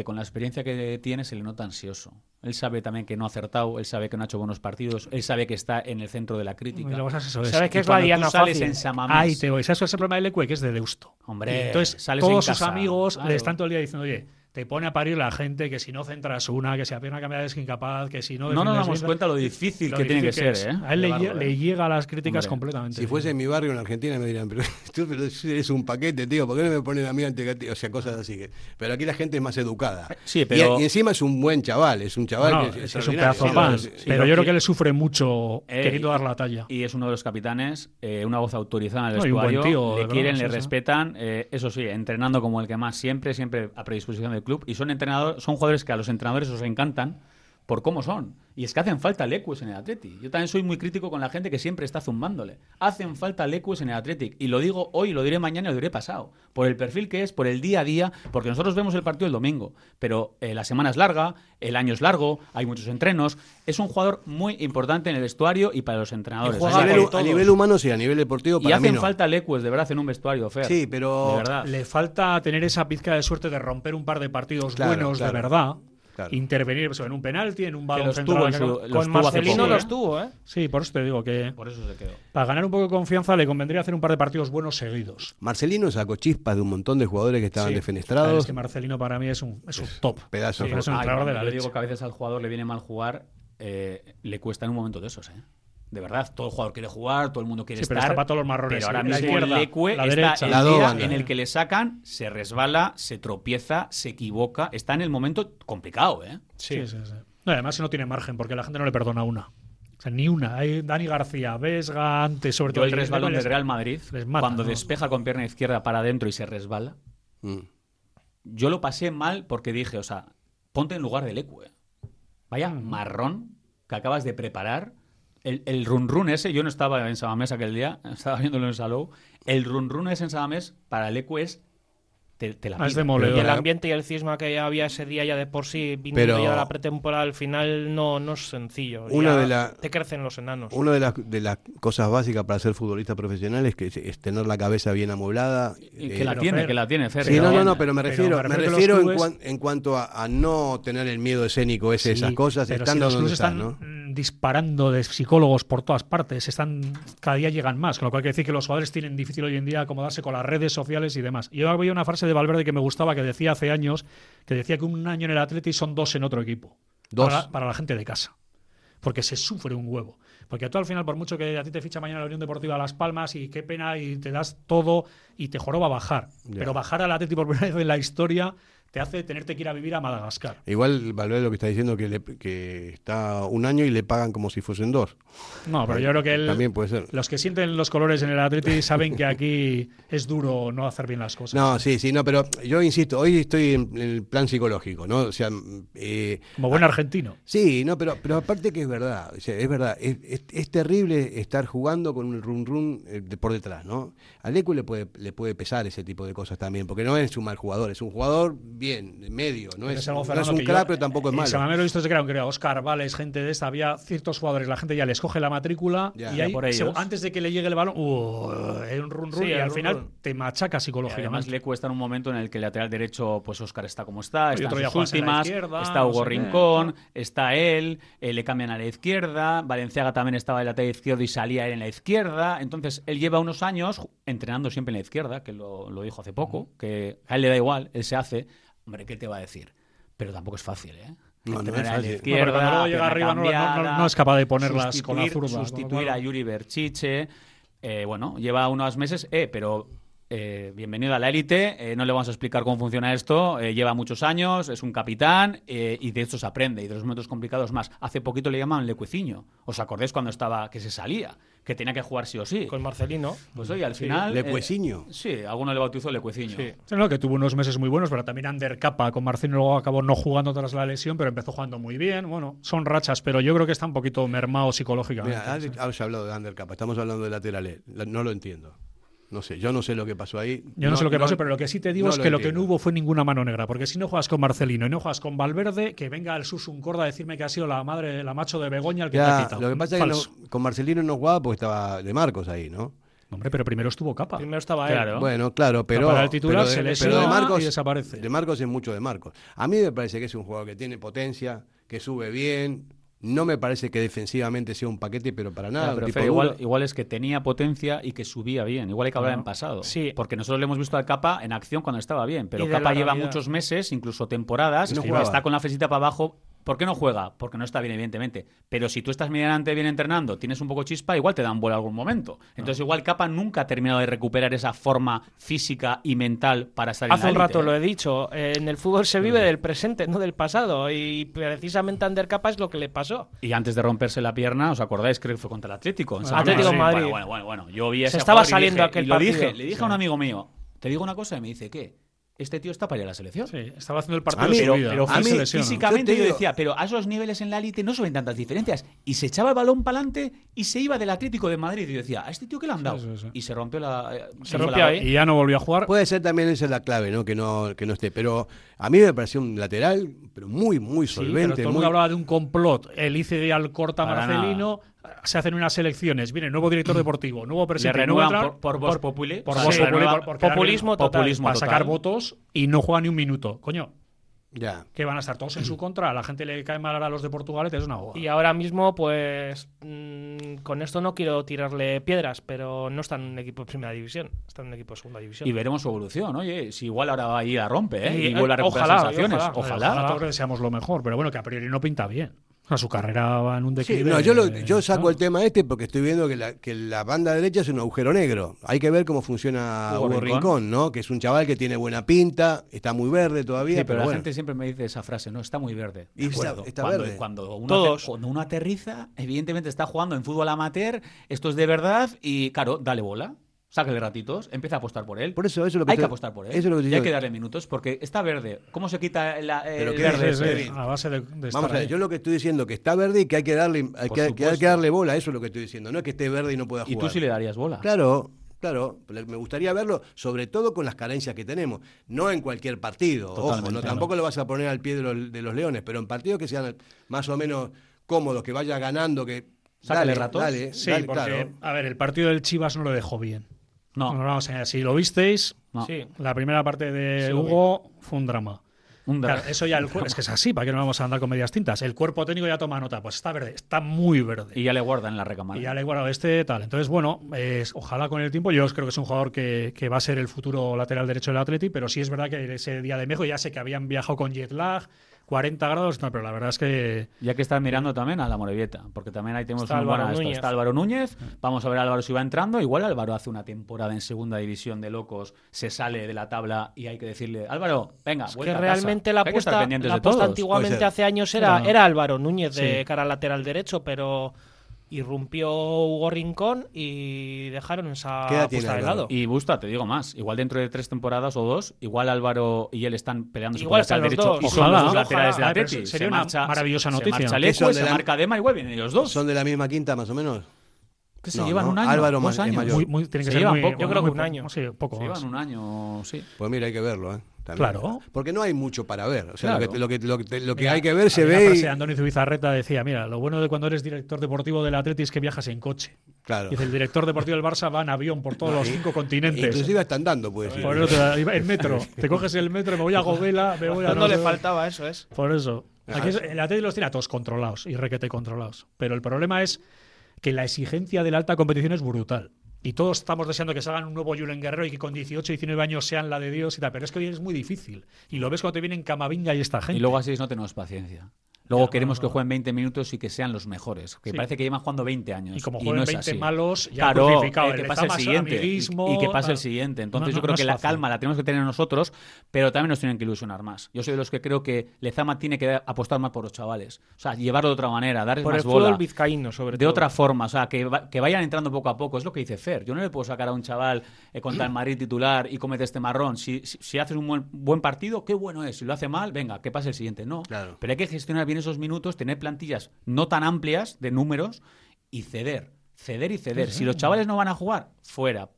Que con la experiencia que tiene se le nota ansioso. Él sabe también que no ha acertado, él sabe que no ha hecho buenos partidos, él sabe que está en el centro de la crítica. Eso es. ¿Sabes Y es la diana fácil? en Ahí te voy. ¿Sabes es el problema del Ecue? Que es de Deusto. Hombre, Y entonces, sales todos en sus amigos claro. le están todo el día diciendo, oye, te pone a parir la gente, que si no centras una, que si apenas cambiada es incapaz, que si no... No nos damos cuenta lo difícil lo que tiene que difícil ser, es. ¿eh? A él le, Llevarlo, lle- ¿eh? le llega a las críticas Hombre, completamente. Si fuese en mi barrio en Argentina me dirían, pero *laughs* tú pero eres un paquete, tío, ¿por qué no me ponen a mí ante que? O sea, cosas así. que- Pero aquí la gente es más educada. Sí, Y- pero- Y, encima es un buen chaval, es un chaval No, que es, es un pedazo de pan. sí, pero sí, yo creo y- que le sufre mucho Eh, queriendo y- dar la talla. Y es uno de los capitanes, eh, una voz autorizada en el No, y un buen vestuario. tío, de le verdad, quieren, sí, le sí. respetan, eh, eso sí, entrenando como el que más, siempre, siempre a predisposición del club. Y son entrenadores, son jugadores que a los entrenadores os encantan por cómo son. Y es que hacen falta lecues en el Atleti. Yo también soy muy crítico con la gente que siempre está zumbándole. Hacen falta lecues en el Athletic. Y lo digo hoy, lo diré mañana y lo diré pasado. Por el perfil que es, por el día a día, porque nosotros vemos el partido el domingo. Pero eh, la semana es larga, el año es largo, hay muchos entrenos. Es un jugador muy importante en el vestuario y para los entrenadores. a, nivel, que- a nivel humano sí, a nivel deportivo y mí hacen no. falta lecues, de verdad, en un vestuario, Fer. Sí, pero- De verdad. Le falta tener esa pizca de suerte de romper un par de partidos Claro, buenos claro. de verdad. Claro. Intervenir pues, en un penalti, en un balón los central tuvo su- los Con Marcelino poco, los ¿eh? tuvo, ¿eh? Sí, por eso te digo que Por eso se quedó. para ganar un poco de confianza le convendría hacer un par de partidos buenos seguidos. Marcelino sacó chispas de un montón de jugadores que estaban Sí. defenestrados. Es que Marcelino para mí es un, es un top. Pedazo. Sí, es un Ay, de la yo leche. digo que a veces al jugador le viene mal jugar, eh, le cuesta en un momento de esos, ¿eh? De verdad, todo el jugador quiere jugar, todo el mundo quiere Sí, pero estar. está para todos los marrones, Pero ahora La mismo izquierda, el Lecue la está derecha. el La día en el que le sacan, se resbala, se tropieza, se equivoca. Está en el momento complicado, ¿eh? Sí, sí, sí. No, además no tiene margen porque la gente no le perdona una. O sea, ni una. Hay Dani García, Vesga, antes, sobre Yo todo el resbalón del Real Madrid, les mata, cuando ¿no? despeja con pierna izquierda para adentro y se resbala, Mm. yo lo pasé mal porque dije, o sea, ponte en lugar del Ecue. Vaya marrón que acabas de preparar. El, el run run ese, yo no estaba en Samamés aquel día, *laughs* estaba viéndolo en Salou. El run run ese en Samamés para el es. Te, te la Ah, es demoledor. Y el ambiente y el cisma que había ese día ya de por sí, viniendo Pero- ya de la pretemporada al final, no, no es sencillo. Una de la- Te crecen los enanos. Una de las, de las cosas básicas para ser futbolista profesional es que es, es tener la cabeza bien amoblada. Y eh, que la pero tiene, Fer- que la tiene, Fer. Sí, no, la no, no, pero me refiero, me me refiero en, clubes- cuan- en cuanto a, a no tener el miedo escénico ese, Sí, esas cosas, estando si donde están ¿no? Disparando de psicólogos por todas partes, están cada día llegan más, con lo cual quiere decir que los jugadores tienen difícil hoy en día acomodarse con las redes sociales y demás. Yo había una frase de Valverde que me gustaba que decía hace años, que decía que un año en el Atleti son dos en otro equipo. Dos. Para, la- para la gente de casa. Porque se sufre un huevo. Porque tú al final, por mucho que a ti te ficha mañana la Unión Deportiva Las Palmas y qué pena y te das todo y te joroba bajar. Pero bajar al Atleti por primera vez en la historia te hace tenerte que ir a vivir a Madagascar. Igual Valverde lo que está diciendo que, le- que está un año y le pagan como si fuesen dos. No, pero yo creo que él, También puede ser. los que sienten los colores en el Atleti saben que aquí es duro no hacer bien las cosas. No, sí, sí, no, pero yo insisto, hoy estoy en, en el plan psicológico, ¿no? O sea, eh, Como buen argentino. Sí, no, pero, pero aparte que es verdad, o sea, es verdad, es, es- es terrible estar jugando con un run run eh, por detrás, ¿no? Al Ecu le puede, le puede pesar ese tipo de cosas también, porque no es un mal jugador, es un jugador bien, medio, no es, algo, no es un que yo- crack, pero tampoco es En malo. Samamés lo he visto desde que era. Oscar Vales, gente de esta, había ciertos jugadores, la gente ya les coge la matrícula Ya. y Ya ahí, por ellos. según- antes de que le llegue el balón, uh, hay un run run Sí, y al run final run. te machaca Y además psicológicamente. le cuesta en un momento en el que el lateral derecho, pues Oscar está como está, está en sus en la últimas, está no Hugo sé Rincón, está él, eh, le cambian a la izquierda, Valenciaga también estaba en el lateral izquierdo y salía él en la izquierda, entonces él lleva unos años entrenando siempre en la izquierda, que lo, lo dijo hace poco, que a él le da igual, él se hace, hombre, ¿qué te va a decir? Pero tampoco es fácil, ¿eh? No, no es a la fácil. No, izquierda, pero cuando luego llega arriba no- no- no- cambiada, no es capaz de ponerlas con la zurda, Sustituir a Yuri Berchiche, eh, bueno, lleva unos meses, eh, pero eh, bienvenido a la élite, eh, no le vamos a explicar cómo funciona esto, eh, lleva muchos años, es un capitán eh, y de esto se aprende y de los momentos complicados más. Hace poquito le llamaban lecueciño, ¿os acordáis cuando estaba, que se salía, que tenía que jugar sí o sí? Con Marcelino. Pues oye, al final... eh, Lecueciño. sí, alguno le bautizó lecueciño. Sí. Sí, no, que tuvo unos meses muy buenos, pero también Ander Capa con Marcino luego acabó no jugando tras la lesión, pero empezó jugando muy bien. Bueno, son rachas, pero yo creo que está un poquito mermado psicológicamente. Mira, has, has hablado de undercap, estamos hablando de laterales, la- no lo entiendo. No sé, yo no sé lo que pasó ahí. Yo no, sé lo que pasó, pero lo que sí te digo no es que lo que no hubo fue ninguna mano negra. Porque si no juegas con Marcelino y no juegas con Valverde, que venga el Susun Corda a decirme que ha sido la madre, la macho de Begoña el que te ha quitado. lo que pasa es que con Marcelino no jugaba porque estaba de Marcos ahí, ¿no? Hombre, pero primero estuvo capa. Primero estaba él. Claro. Bueno, claro, pero, Para el titular pero de, se pero lesiona de Marcos y desaparece. De Marcos es mucho de Marcos. A mí me parece que es un jugador que tiene potencia, que sube bien. No me parece que defensivamente sea un paquete, pero para nada. Pero tipo igual, es que tenía potencia y que subía bien. Igual hay que hablar en pasado. Sí. Porque nosotros le hemos visto al Capa en acción cuando estaba bien. Pero Capa lleva realidad. muchos meses, incluso temporadas, Y no está con la fresita para abajo. ¿Por qué no juega? Porque no está bien, evidentemente. Pero si tú estás medianamente bien entrenando, tienes un poco chispa, igual te dan vuelo algún momento. Entonces, igual Capa nunca ha terminado de recuperar esa forma física y mental para estar en Hace la un rato élite, lo ¿eh? he dicho, eh, en el fútbol se vive del presente, no del pasado. Y precisamente a Ander Capa es lo que le pasó. Y antes de romperse la pierna, ¿os acordáis? Creo que fue contra el Atlético. en Atlético. Madrid. Bueno, bueno, bueno, bueno. Yo vi Se ese estaba saliendo dije- aquel y lo partido. dije, le dije a un amigo mío, te digo una cosa, y me dice, ¿qué? Este tío está para ir a la selección. Sí, estaba haciendo el partido A mí- de su Pero, vida. pero A mí, físicamente Yo decía, pero a esos niveles en la élite no se ven tantas diferencias. Y se echaba el balón para adelante y se iba del Atlético de Madrid. Y yo decía, ¿a este tío qué le han dado? sí, sí. Y se rompió la. eh, Se rompió la- ahí. Y ya no volvió a jugar. Puede ser también esa la clave, ¿no? Que no, que no esté. Pero a mí me pareció un lateral, pero muy, muy Sí, pero solvente. todo el muy- hablaba de un complot. El ICD al corta Marcelino. Se hacen unas elecciones. Viene nuevo director deportivo, nuevo presidente. nuevo por, por Populi. por Populi, populismo total. populismo para sacar votos y no juega ni un minuto. Coño, Ya. que van a estar todos en su contra. A la gente le cae mal a los de Portugal, es una boba. Y ahora mismo, pues mm, con esto no quiero tirarle piedras, pero no está en un equipo de primera división, está en un equipo de segunda división. Y veremos su evolución. Oye, si igual ahora va a ir a rompe, ¿eh? Y, Y, vuelve a eh, recuperar ojalá, sensaciones. ojalá. Ojalá. Ojalá todos deseamos lo mejor, pero bueno, que a priori no pinta bien. Sea, su carrera va en un Sí, declive. no, yo, lo- yo saco ¿no? el tema este porque estoy viendo que la, que la banda derecha es un agujero negro. Hay que ver cómo funciona Hugo Hugo Rincón. Rincón, ¿no? Que es un chaval que tiene buena pinta, está muy verde todavía. Sí, pero, la bueno. gente siempre me dice esa frase, no, está muy verde. Y está- cuando, verde. Cuando uno, Todos. cuando uno aterriza, evidentemente está jugando en fútbol amateur, esto es de verdad y, claro, dale bola, sácale ratitos, empieza a apostar por él. Por eso, eso es lo que Hay que apostar por él. eso es lo que y yo- hay que darle minutos porque está verde. ¿Cómo se quita la- Pero el ¿qué verde? A base de, de Vamos estar a ver, ahí. yo lo que estoy diciendo que está verde y que hay que darle, hay que, que hay supuesto. que darle bola, eso es lo que estoy diciendo, no es que esté verde y no pueda Y jugar. tú sí le darías bola. Claro, claro, me gustaría verlo, sobre todo con las carencias que tenemos, no en cualquier partido, ojo, no, claro. tampoco lo vas a poner al pie de los, de los leones, pero en partidos que sean más o menos cómodos, que vaya ganando, que Sácale dale, ratos. dale, Sí, dale, porque, claro. a ver, el partido del Chivas no lo dejó bien. No, No, vamos a si lo visteis, no. Sí. la primera parte de Sí, Hugo fue un drama. Un Claro, drama. eso ya el cuerpo, es que es así, ¿para qué no vamos a andar con medias tintas? El cuerpo técnico ya toma nota, pues está verde, está muy verde. Y ya le guardan en la recámara. Y ya le he guardado este tal. Entonces, bueno, es- ojalá con el tiempo. Yo creo que es un jugador que, que va a ser el futuro lateral derecho del Atleti, pero sí es verdad que ese día de México ya sé que habían viajado con jet lag, 40 grados, no, pero la verdad es que Ya que estás mirando también a la Morevieta, porque también ahí tenemos Está muy buena Álvaro. Núñez. Está Álvaro Núñez, vamos a ver a Álvaro si va entrando. Igual Álvaro hace una temporada en segunda división de locos, se sale de la tabla y hay que decirle, Álvaro, venga, Es que a casa". realmente la apuesta, la apuesta antiguamente Puede ser. hace años era, era Álvaro Núñez de Sí. cara al lateral derecho, pero irrumpió Hugo Rincón y dejaron esa ¿Qué edad tiene apuesta de Álvaro? lado. Y Busta, te digo más, igual dentro de tres temporadas o dos, igual Álvaro y él están peleándose Igual por el derecho dos. y son Ojalá, los ojalá. laterales de Atleti. sería Se una marcha- maravillosa se noticia. marcha Lecu, son de se la- marca Dema, igual vienen ellos dos. ¿Son de la misma quinta más o menos? que se No, llevan no, un año, Álvaro dos años. mayor. muy, muy- tiene que Se ser llevan muy, poco, Yo creo que un año. Sí, poco Se llevan un año, sí. Pues mira, hay que verlo, ¿eh? También. Claro. Porque no hay mucho para ver. O sea, Claro. lo, que, lo, que, lo, que- lo que Mira, hay que ver se ve. frase y- Antonio Zubizarreta decía, mira, lo bueno de cuando eres director deportivo del Atleti es que viajas en coche. Claro. Dice, el director deportivo del Barça va en avión por todos los *laughs* cinco continentes. Inclusive hasta andando, puede ser. Por eso te- en metro. Te coges el metro, me voy a Govela, me voy a... No no le faltaba eso, es. Por eso. Ah, Aquí es- el Atleti los tiene a todos controlados y requete controlados. Pero el problema es que la exigencia de la alta competición es brutal. Y todos estamos deseando que salgan un nuevo Julen Guerrero y que con 18, 19 años sean la de Dios y tal. Pero es que hoy es muy difícil. Y lo ves cuando te vienen Camavinga y esta gente. Y luego así no tenemos paciencia. Luego Ya, queremos no, que no. jueguen 20 minutos y que sean los mejores. Que Sí. parece que llevan jugando 20 años. Y como no jueguen es 20 así. malos, ya claro, crucificado. eh, El que pase el siguiente. y- y, que pase el siguiente. Entonces No, yo creo no que la fácil. calma la tenemos que tener nosotros, pero también nos tienen que ilusionar más. Yo soy de los que creo que Lezama tiene que apostar más por los chavales. O sea, llevarlo de otra manera, darles Por más el fútbol bola. vizcaíno, sobre De todo. otra forma, o sea, que, va- que vayan entrando poco a poco. Es lo que dice Fer. Yo no le puedo sacar a un chaval eh, contra el Madrid titular y comete este marrón. Si, si, si haces un buen, buen partido, qué bueno es. Si lo hace mal, venga, que pase el siguiente. No. Claro. Pero hay que gestionar bien esos minutos, tener plantillas no tan amplias de números y ceder. Ceder y ceder. Si los chavales no van a jugar, fuera.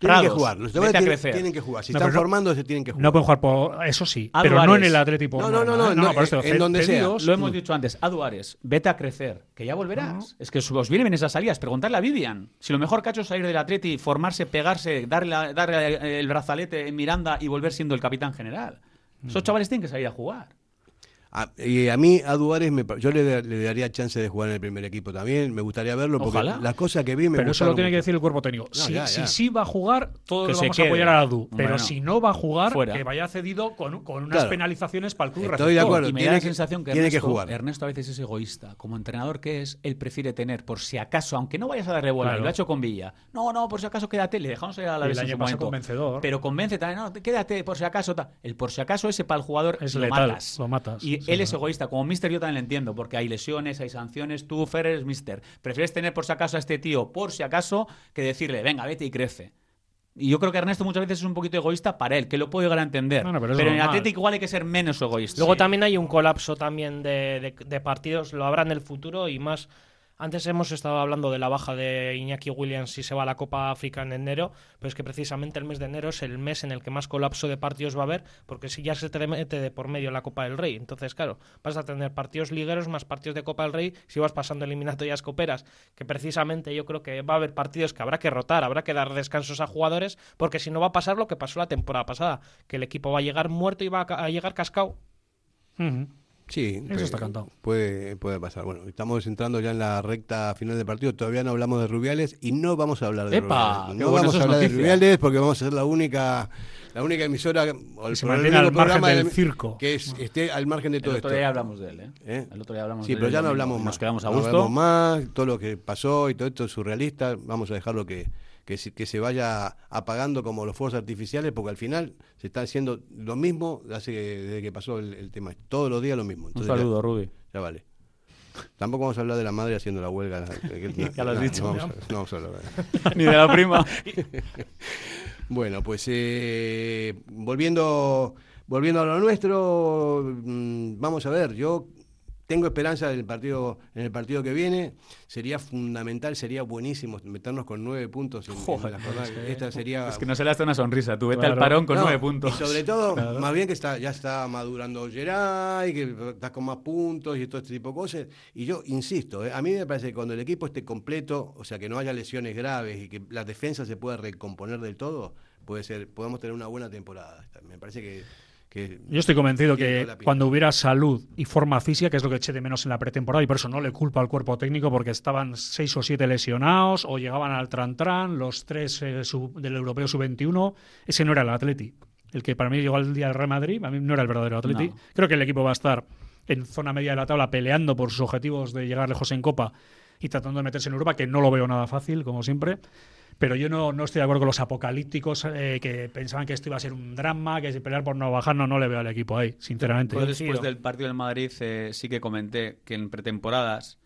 Tienen que Prados, jugar. Los chavales tienen, crecer. tienen que jugar. Si No, están no- formando, se tienen que jugar. No pueden jugar por. Eso sí, A pero no en el Atlético. No, no, no, no, no, por eso, en donde sea. Lo hemos dicho antes. A Duárez, vete a crecer, que ya volverás. Es que os vienen esas salidas. Preguntarle a Vivian. Si lo mejor que hecho es salir del Atleti, formarse, pegarse, darle, la- darle el brazalete en Miranda y volver siendo el capitán general. Esos chavales tienen que salir a jugar. A, y a mí, a Duárez, me yo le, da- le daría chance de jugar en el primer equipo también. Me gustaría verlo porque Ojalá. las cosas que vi me Pero eso lo tiene que decir el cuerpo técnico. No, si, ya, si ya. sí va a jugar, todos se vamos quede. a apoyar a Adu. Pero Bueno. si no va a jugar, Fuera. que vaya cedido con, con unas Claro. penalizaciones para el club Estoy de acuerdo. y me tiene da la que- sensación que tiene que Ernesto, jugar. Ernesto a veces es egoísta. Como entrenador que es, él prefiere tener, por si acaso, aunque no vayas a darle bola, Claro. y lo ha hecho con Villa. No, no, por si acaso quédate, le dejamos ir a la vez el en año su pasado momento. convencedor. Pero convence también, no, quédate, por si acaso. tal. El por si acaso ese para el jugador Es lo letal, matas. lo matas, Y sí, él es egoísta. Como Mister yo también lo entiendo, porque hay lesiones, hay sanciones. Tú, Fer, eres Mister. Prefieres tener por si acaso a este tío, por si acaso, que decirle, venga, vete y crece. Y yo creo que Ernesto muchas veces es un poquito egoísta para él, que lo puedo llegar a entender. Bueno, pero es en. Atlético igual hay que ser menos egoísta. Luego Sí. también hay un colapso también de, de- de partidos, lo habrá en el futuro y más. Antes hemos estado hablando de la baja de Iñaki Williams si se va a la Copa África en enero, pero es que precisamente el mes de enero es el mes en el que más colapso de partidos va a haber, porque si ya se te mete de por medio la Copa del Rey, entonces claro, vas a tener partidos ligueros más partidos de Copa del Rey si vas pasando eliminatorias coperas, que precisamente yo creo que va a haber partidos que habrá que rotar, habrá que dar descansos a jugadores, porque si no va a pasar lo que pasó la temporada pasada, que el equipo va a llegar muerto y va a llegar cascado. Sí, Eso está cantado. Puede, puede pasar. Bueno, estamos entrando ya en la recta final del partido. Todavía no hablamos de Rubiales y no vamos a hablar de ¡Epa! Rubiales. No vamos a hablar de. Rubiales porque vamos a ser la única la única emisora o el se pro- el mantiene al margen programa del de- circo. que es- esté al margen de todo El otro esto. día hablamos de él, ¿eh? ¿Eh? El otro día hablamos Sí, de pero él ya no hablamos más. Nos quedamos a No gusto. hablamos más, todo lo que pasó y todo esto es surrealista. Vamos a dejarlo que, que, se- que se vaya apagando como los fuegos artificiales, porque al final se está haciendo lo mismo hace, desde que pasó el, el tema. Todos los días lo mismo. Un Entonces ya- saludo, Rubi. ya, vale. Tampoco vamos a hablar de la madre haciendo la huelga. *laughs* Ya lo has No, dicho. No vamos, a, no vamos a hablar de- *laughs* Ni de la prima. *laughs* Bueno, pues eh, volviendo, volviendo a lo nuestro, mm, vamos a ver, yo tengo esperanza en el partido, en el partido que viene. Sería fundamental, sería buenísimo meternos con nueve puntos en, en la jornada. Esta sería Es que no se le hace una sonrisa. Tú vete Claro. al parón con no, nueve puntos. Y sobre todo, *laughs* Claro. más bien que está, ya está madurando Geray, que está con más puntos y todo este tipo de cosas. Y yo insisto, eh, a mí me parece que cuando el equipo esté completo, o sea, que no haya lesiones graves y que la defensa se pueda recomponer del todo, puede ser, podemos tener una buena temporada. Me parece que. Que Yo estoy convencido que cuando hubiera salud y forma física, que es lo que eché de menos en la pretemporada, y por eso no le culpo al cuerpo técnico, porque estaban seis o siete lesionados, o llegaban al Trantran, los tres eh, sub- del Europeo Sub-21, ese no era el Atleti. El que para mí llegó al día del Real Madrid, a mí no era el verdadero Atleti. No. Creo que el equipo va a estar en zona media de la tabla peleando por sus objetivos de llegar lejos en Copa y tratando de meterse en Europa, que no lo veo nada fácil, como siempre. Pero yo no, no estoy de acuerdo con los apocalípticos eh, que pensaban que esto iba a ser un drama, que si pelear por no bajar, no, no le veo al equipo ahí, sinceramente. Yo después del partido del Madrid eh, sí que comenté que en pretemporadas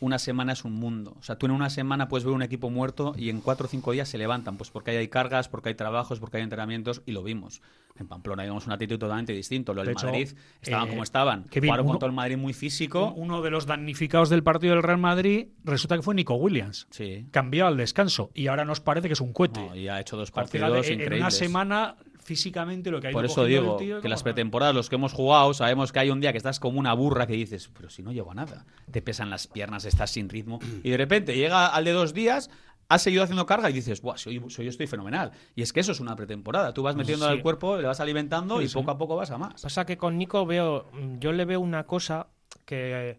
una semana es un mundo. O sea, tú en una semana puedes ver un equipo muerto y en cuatro o cinco días se levantan, pues porque ahí hay cargas, porque hay trabajos, porque hay entrenamientos y lo vimos. En Pamplona vimos un actitud totalmente distinto. Lo del De hecho, Madrid estaban eh, como estaban. que Jugaron uno- con todo el Madrid muy físico. Uno de los damnificados del partido del Real Madrid resulta que fue Nico Williams. Sí. Cambió al descanso y ahora nos parece que es un cohete. No, y ha hecho dos partidos en- en una semana físicamente lo que ha ido Por eso digo tío, que ¿cómo las pretemporadas, los que hemos jugado, sabemos que hay un día que estás como una burra que dices, pero si no llego a nada, te pesan las piernas, estás sin ritmo, y de repente llega al de dos días, has seguido haciendo carga y dices, hoy, si hoy estoy fenomenal. Y es que eso es una pretemporada, tú vas metiendo Sí. al cuerpo, le vas alimentando Sí, y sí. poco a poco vas a más. Pasa que con Nico veo, yo le veo una cosa que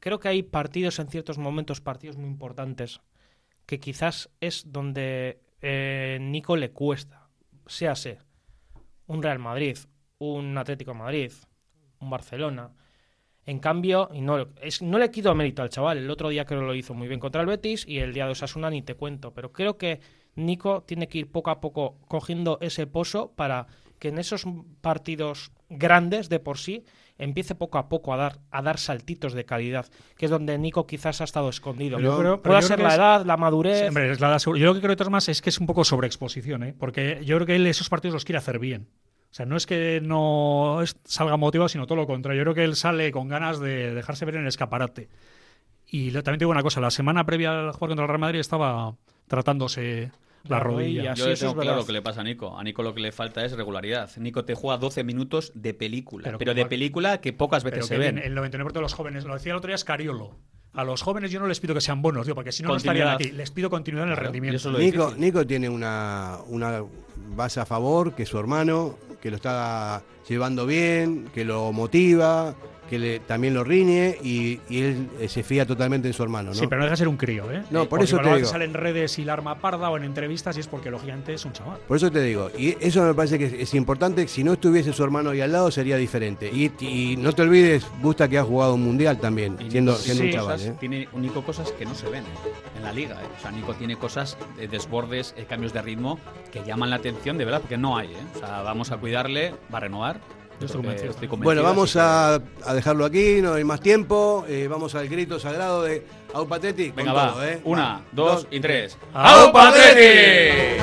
creo que hay partidos en ciertos momentos, partidos muy importantes, que quizás es donde eh, Nico le cuesta, séase un Real Madrid, un Atlético Madrid, un Barcelona. En cambio, y no, es, no le quito mérito al chaval, el otro día creo que lo hizo muy bien contra el Betis y el día de Osasuna ni te cuento, pero creo que Nico tiene que ir poco a poco cogiendo ese pozo para que en esos partidos grandes de por sí empiece poco a poco a dar, a dar saltitos de calidad, que es donde Nico quizás ha estado escondido. Pero yo creo- pero Puede ser la es- edad, la madurez. Sí, hombre, es la edad segura. Yo lo que creo de más es que es un poco sobreexposición, ¿eh? porque yo creo que él esos partidos los quiere hacer bien. O sea, no es que no salga motivado, sino todo lo contrario. Yo creo que él sale con ganas de dejarse ver en el escaparate. Y lo- también te digo una cosa, la semana previa al jugar contra el Real Madrid estaba tratándose La rodilla. Yo le tengo claro lo que le pasa a Nico. A Nico lo que le falta es regularidad. Nico te juega 12 minutos de película. Pero de película que pocas veces Pero se ven. el 99% de los jóvenes, lo decía el otro día Scariolo. A los jóvenes yo no les pido que sean buenos, tío, porque si no, no estarían aquí. Les pido continuidad en el Claro, rendimiento. eso es Nico. Nico tiene una, una base a favor, que es su hermano, que lo está llevando bien, que lo motiva, que le, también lo riñe y, y él eh, se fía totalmente en su hermano. ¿no? Sí, pero no deja de ser un crío, ¿eh? No, por porque eso te digo. sale en redes y la arma parda o en entrevistas y es porque lógicamente es un chaval. Por eso te digo, y eso me parece que es, es importante, si no estuviese su hermano ahí al lado sería diferente. Y, y no te olvides, Busta que ha jugado un mundial también, Y siendo, Nico siendo tiene un chaval. cosas- ¿eh? Tiene Nico cosas que no se ven en la liga. ¿eh? O sea, Nico tiene cosas, de desbordes, eh, cambios de ritmo que llaman la atención de verdad, porque no hay. ¿eh? O sea, vamos a cuidarle, va a renovar. Eh, bueno, vamos a, dejarlo aquí, no hay más tiempo. Eh, vamos al grito sagrado de Au Pateti. Venga, va. ¿eh? Una. Dos, y tres. Aupateti.